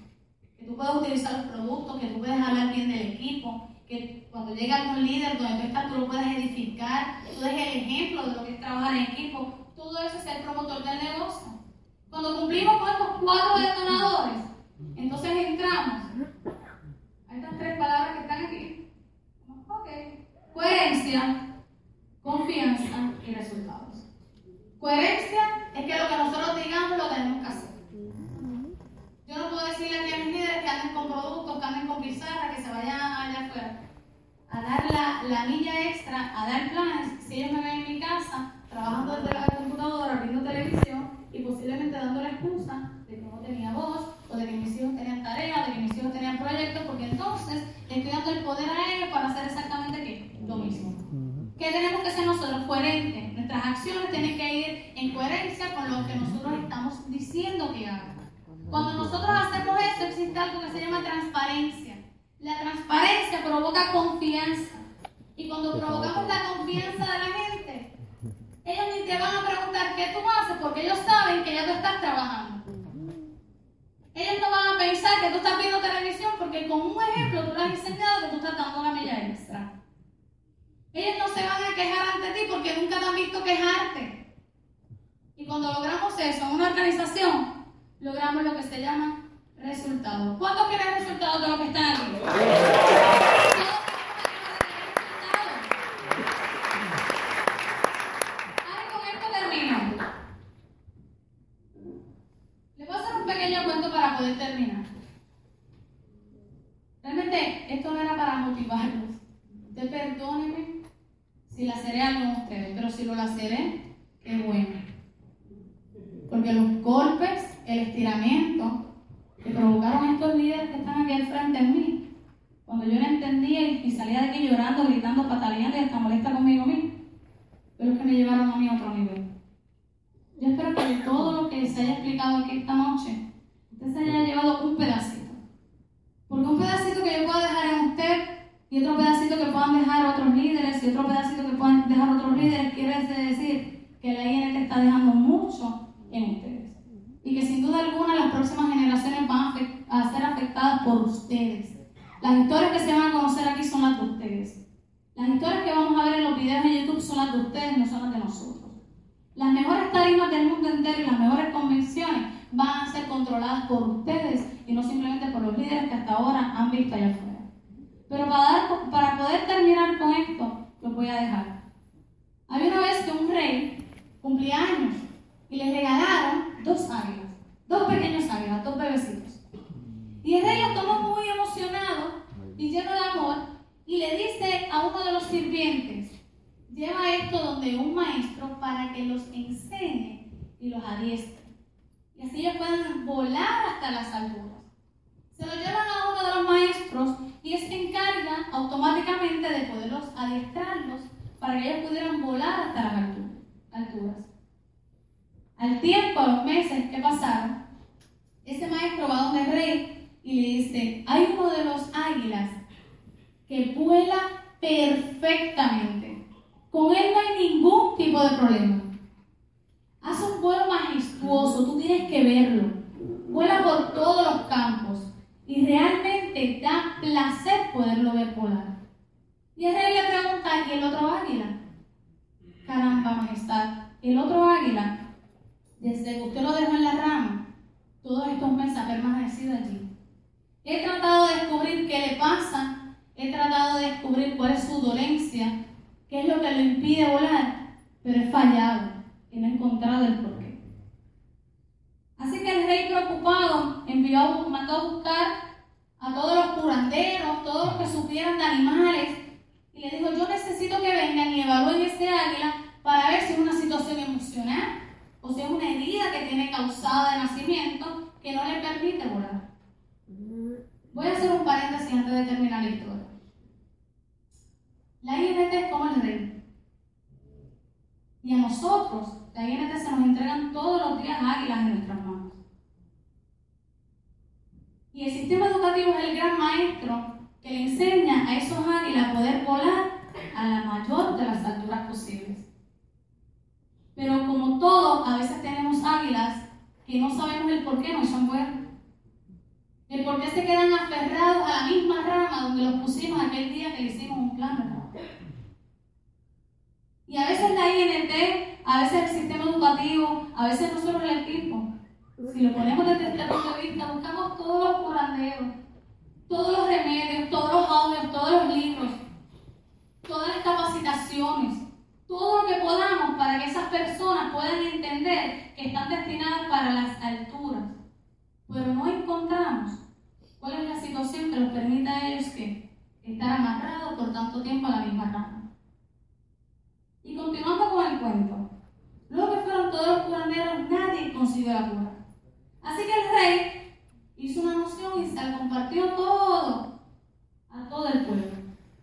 Que tú puedas utilizar los productos, que tú puedas hablar bien del equipo, que cuando llega algún líder donde tú estás, tú lo puedas edificar, tú des el ejemplo de lo que es trabajar en equipo. Todo eso es ser promotor del negocio. Cuando cumplimos con estos cuatro detonadores, entonces entramos a estas tres palabras que están aquí. Ok. Coherencia, confianza y resultados. Coherencia es que lo que nosotros digamos lo tenemos que hacer. Yo no puedo decirle aquí a mis líderes que anden con productos, que anden con pizarra, que se vayan allá afuera a dar la, la milla extra, a dar planes. Si ellos me ven en mi casa, trabajando desde la computadora, viendo televisión y posiblemente dando la excusa de que no tenía voz o de que mis hijos tenían tareas, de que mis hijos tenían proyectos, porque entonces le estoy dando el poder a ellos para hacer exactamente ¿qué? lo mismo. ¿Qué tenemos que ser nosotros? Coherentes. Nuestras acciones tienen que ir en coherencia con lo que nosotros estamos diciendo que hagan. Cuando nosotros hacemos eso, existe algo que se llama transparencia. La transparencia provoca confianza. Y cuando provocamos la confianza de la gente, ellos ni te van a preguntar qué tú haces porque ellos saben que ya tú estás trabajando. Ellos no van a pensar que tú estás viendo televisión porque con un ejemplo tú les has enseñado que tú estás dando una milla extra. Ellos no se van a quejar ante ti porque nunca te han visto quejarte. Y cuando logramos eso en una organización, logramos lo que se llama resultados. ¿Cuántos quieren resultados de lo que están aquí? Ahora con esto termino. Les voy a hacer un pequeño cuento para poder terminar. Realmente esto no era para motivarlos. Usted perdóneme si laceré a algunos de ustedes, pero si lo laceré, qué bueno. Porque los golpes, el estiramiento provocaron estos líderes que están aquí al frente en mí, cuando yo no entendía y salía de aquí llorando, gritando, pataleando y hasta molesta conmigo mismo, pero es que me llevaron a mí a otro nivel. Yo espero que de todo lo que se haya explicado aquí esta noche, usted se haya llevado un pedacito. Porque un pedacito que yo pueda dejar en usted y otro pedacito que puedan dejar otros líderes y otro pedacito que puedan dejar otros líderes, quiere decir que la INT está dejando mucho en ustedes. Y que sin duda alguna las próximas generaciones van a ser afectadas por ustedes. Las historias que se van a conocer aquí son las de ustedes. Las historias que vamos a ver en los videos de YouTube son las de ustedes, no son las de nosotros. Las mejores tarimas del mundo entero y las mejores convenciones van a ser controladas por ustedes y no simplemente por los líderes que hasta ahora han visto allá afuera. Pero para, dar, para poder terminar con esto, lo voy a dejar. Había una vez que un rey cumplía años y le regalaron dos águilas, dos pequeños águilas, dos bebecitos. Y el rey lo tomó muy emocionado y lleno de amor y le dice a uno de los sirvientes, lleva esto donde un maestro para que los enseñe y los adiestre. Y así ellos puedan volar hasta las alturas. Se lo llevan a uno de los maestros y se encarga automáticamente de poderlos adiestrarlos para que ellos pudieran volar hasta las alturas. Al tiempo, a los meses que pasaron, ese maestro va donde el rey y le dice, hay uno de los águilas que vuela perfectamente. Con él no hay ningún tipo de problema. Hace un vuelo majestuoso, tú tienes que verlo. Vuela por todos los campos y realmente da placer poderlo ver volar. Y el rey le pregunta, ¿y el otro águila? Caramba, majestad, el otro águila, desde que usted lo dejó en la rama, todos estos meses ha permanecido allí. He tratado de descubrir qué le pasa, he tratado de descubrir cuál es su dolencia, qué es lo que le impide volar, pero he fallado y no he encontrado el porqué. Así que el rey preocupado envió, mandó a buscar a todos los curanderos, todos los que supieran de animales, y le dijo, yo necesito que vengan y evalúen ese águila para ver si es una situación emocional o si es una herida que tiene causada de nacimiento que no le permite volar. Voy a hacer un paréntesis antes de terminar la historia. La INT es como el rey. Y a nosotros, la INT se nos entregan todos los días águilas en nuestras manos. Y el sistema educativo es el gran maestro que le enseña a esos águilas a poder volar a la mayor de las alturas posibles. Pero como todos, a veces tenemos águilas que no sabemos el por qué no son buenas. El por qué se quedan aferrados a la misma rama donde los pusimos aquel día que le hicimos un plan. Y a veces la INT, a veces el sistema educativo, a veces nosotros el equipo, si lo ponemos desde este punto de vista, buscamos todos los curanderos, todos los remedios, todos los audios, todos los libros, todas las capacitaciones, todo lo que podamos para que esas personas puedan entender que están destinadas para las alturas. Pero no encontramos cuál es la situación que los permita a ellos que estar amarrados por tanto tiempo a la misma rama. Y continuando con el cuento, luego que fueron todos los curanderos, nadie consiguió la cura. Así que el rey hizo una noción y se la compartió todo a todo el pueblo.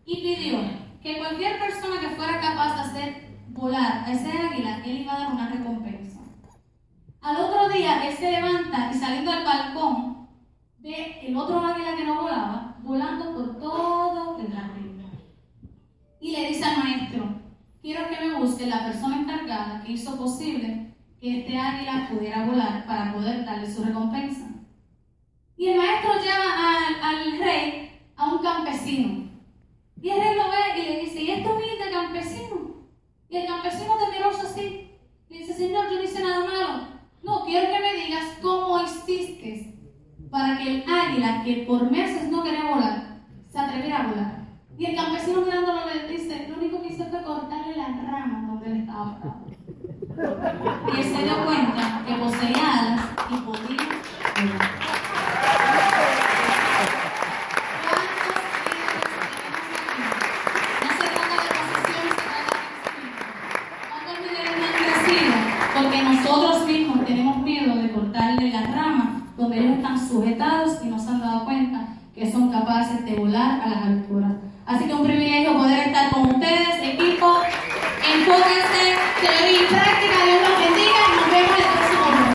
Y pidió que cualquier persona que fuera capaz de hacer volar a ese águila, él iba a dar una recompensa. Al otro día, él se levanta y saliendo al balcón, ve el otro águila que no volaba, volando por todo el jardín. Y le dice al maestro, quiero que me busque la persona encargada que hizo posible que este águila pudiera volar para poder darle su recompensa. Y el maestro lleva al, rey a un campesino. Y el rey lo ve y le dice, ¿y esto de campesino? Y el campesino temeroso así, le dice, Señor, yo no hice nada malo. No, quiero que me digas cómo hiciste para que el águila, que por meses no quería volar, se atreviera a volar. Y el campesino mirándolo le dice, lo único que hice fue cortarle la rama donde él estaba. Y él se dio cuenta que poseía alas y podía volar. porque nosotros mismos tenemos miedo de cortarle las ramas donde ellos están sujetados y no se han dado cuenta que son capaces de volar a las alturas. Así que un privilegio poder estar con ustedes, equipo, enfóquense, teoría y práctica.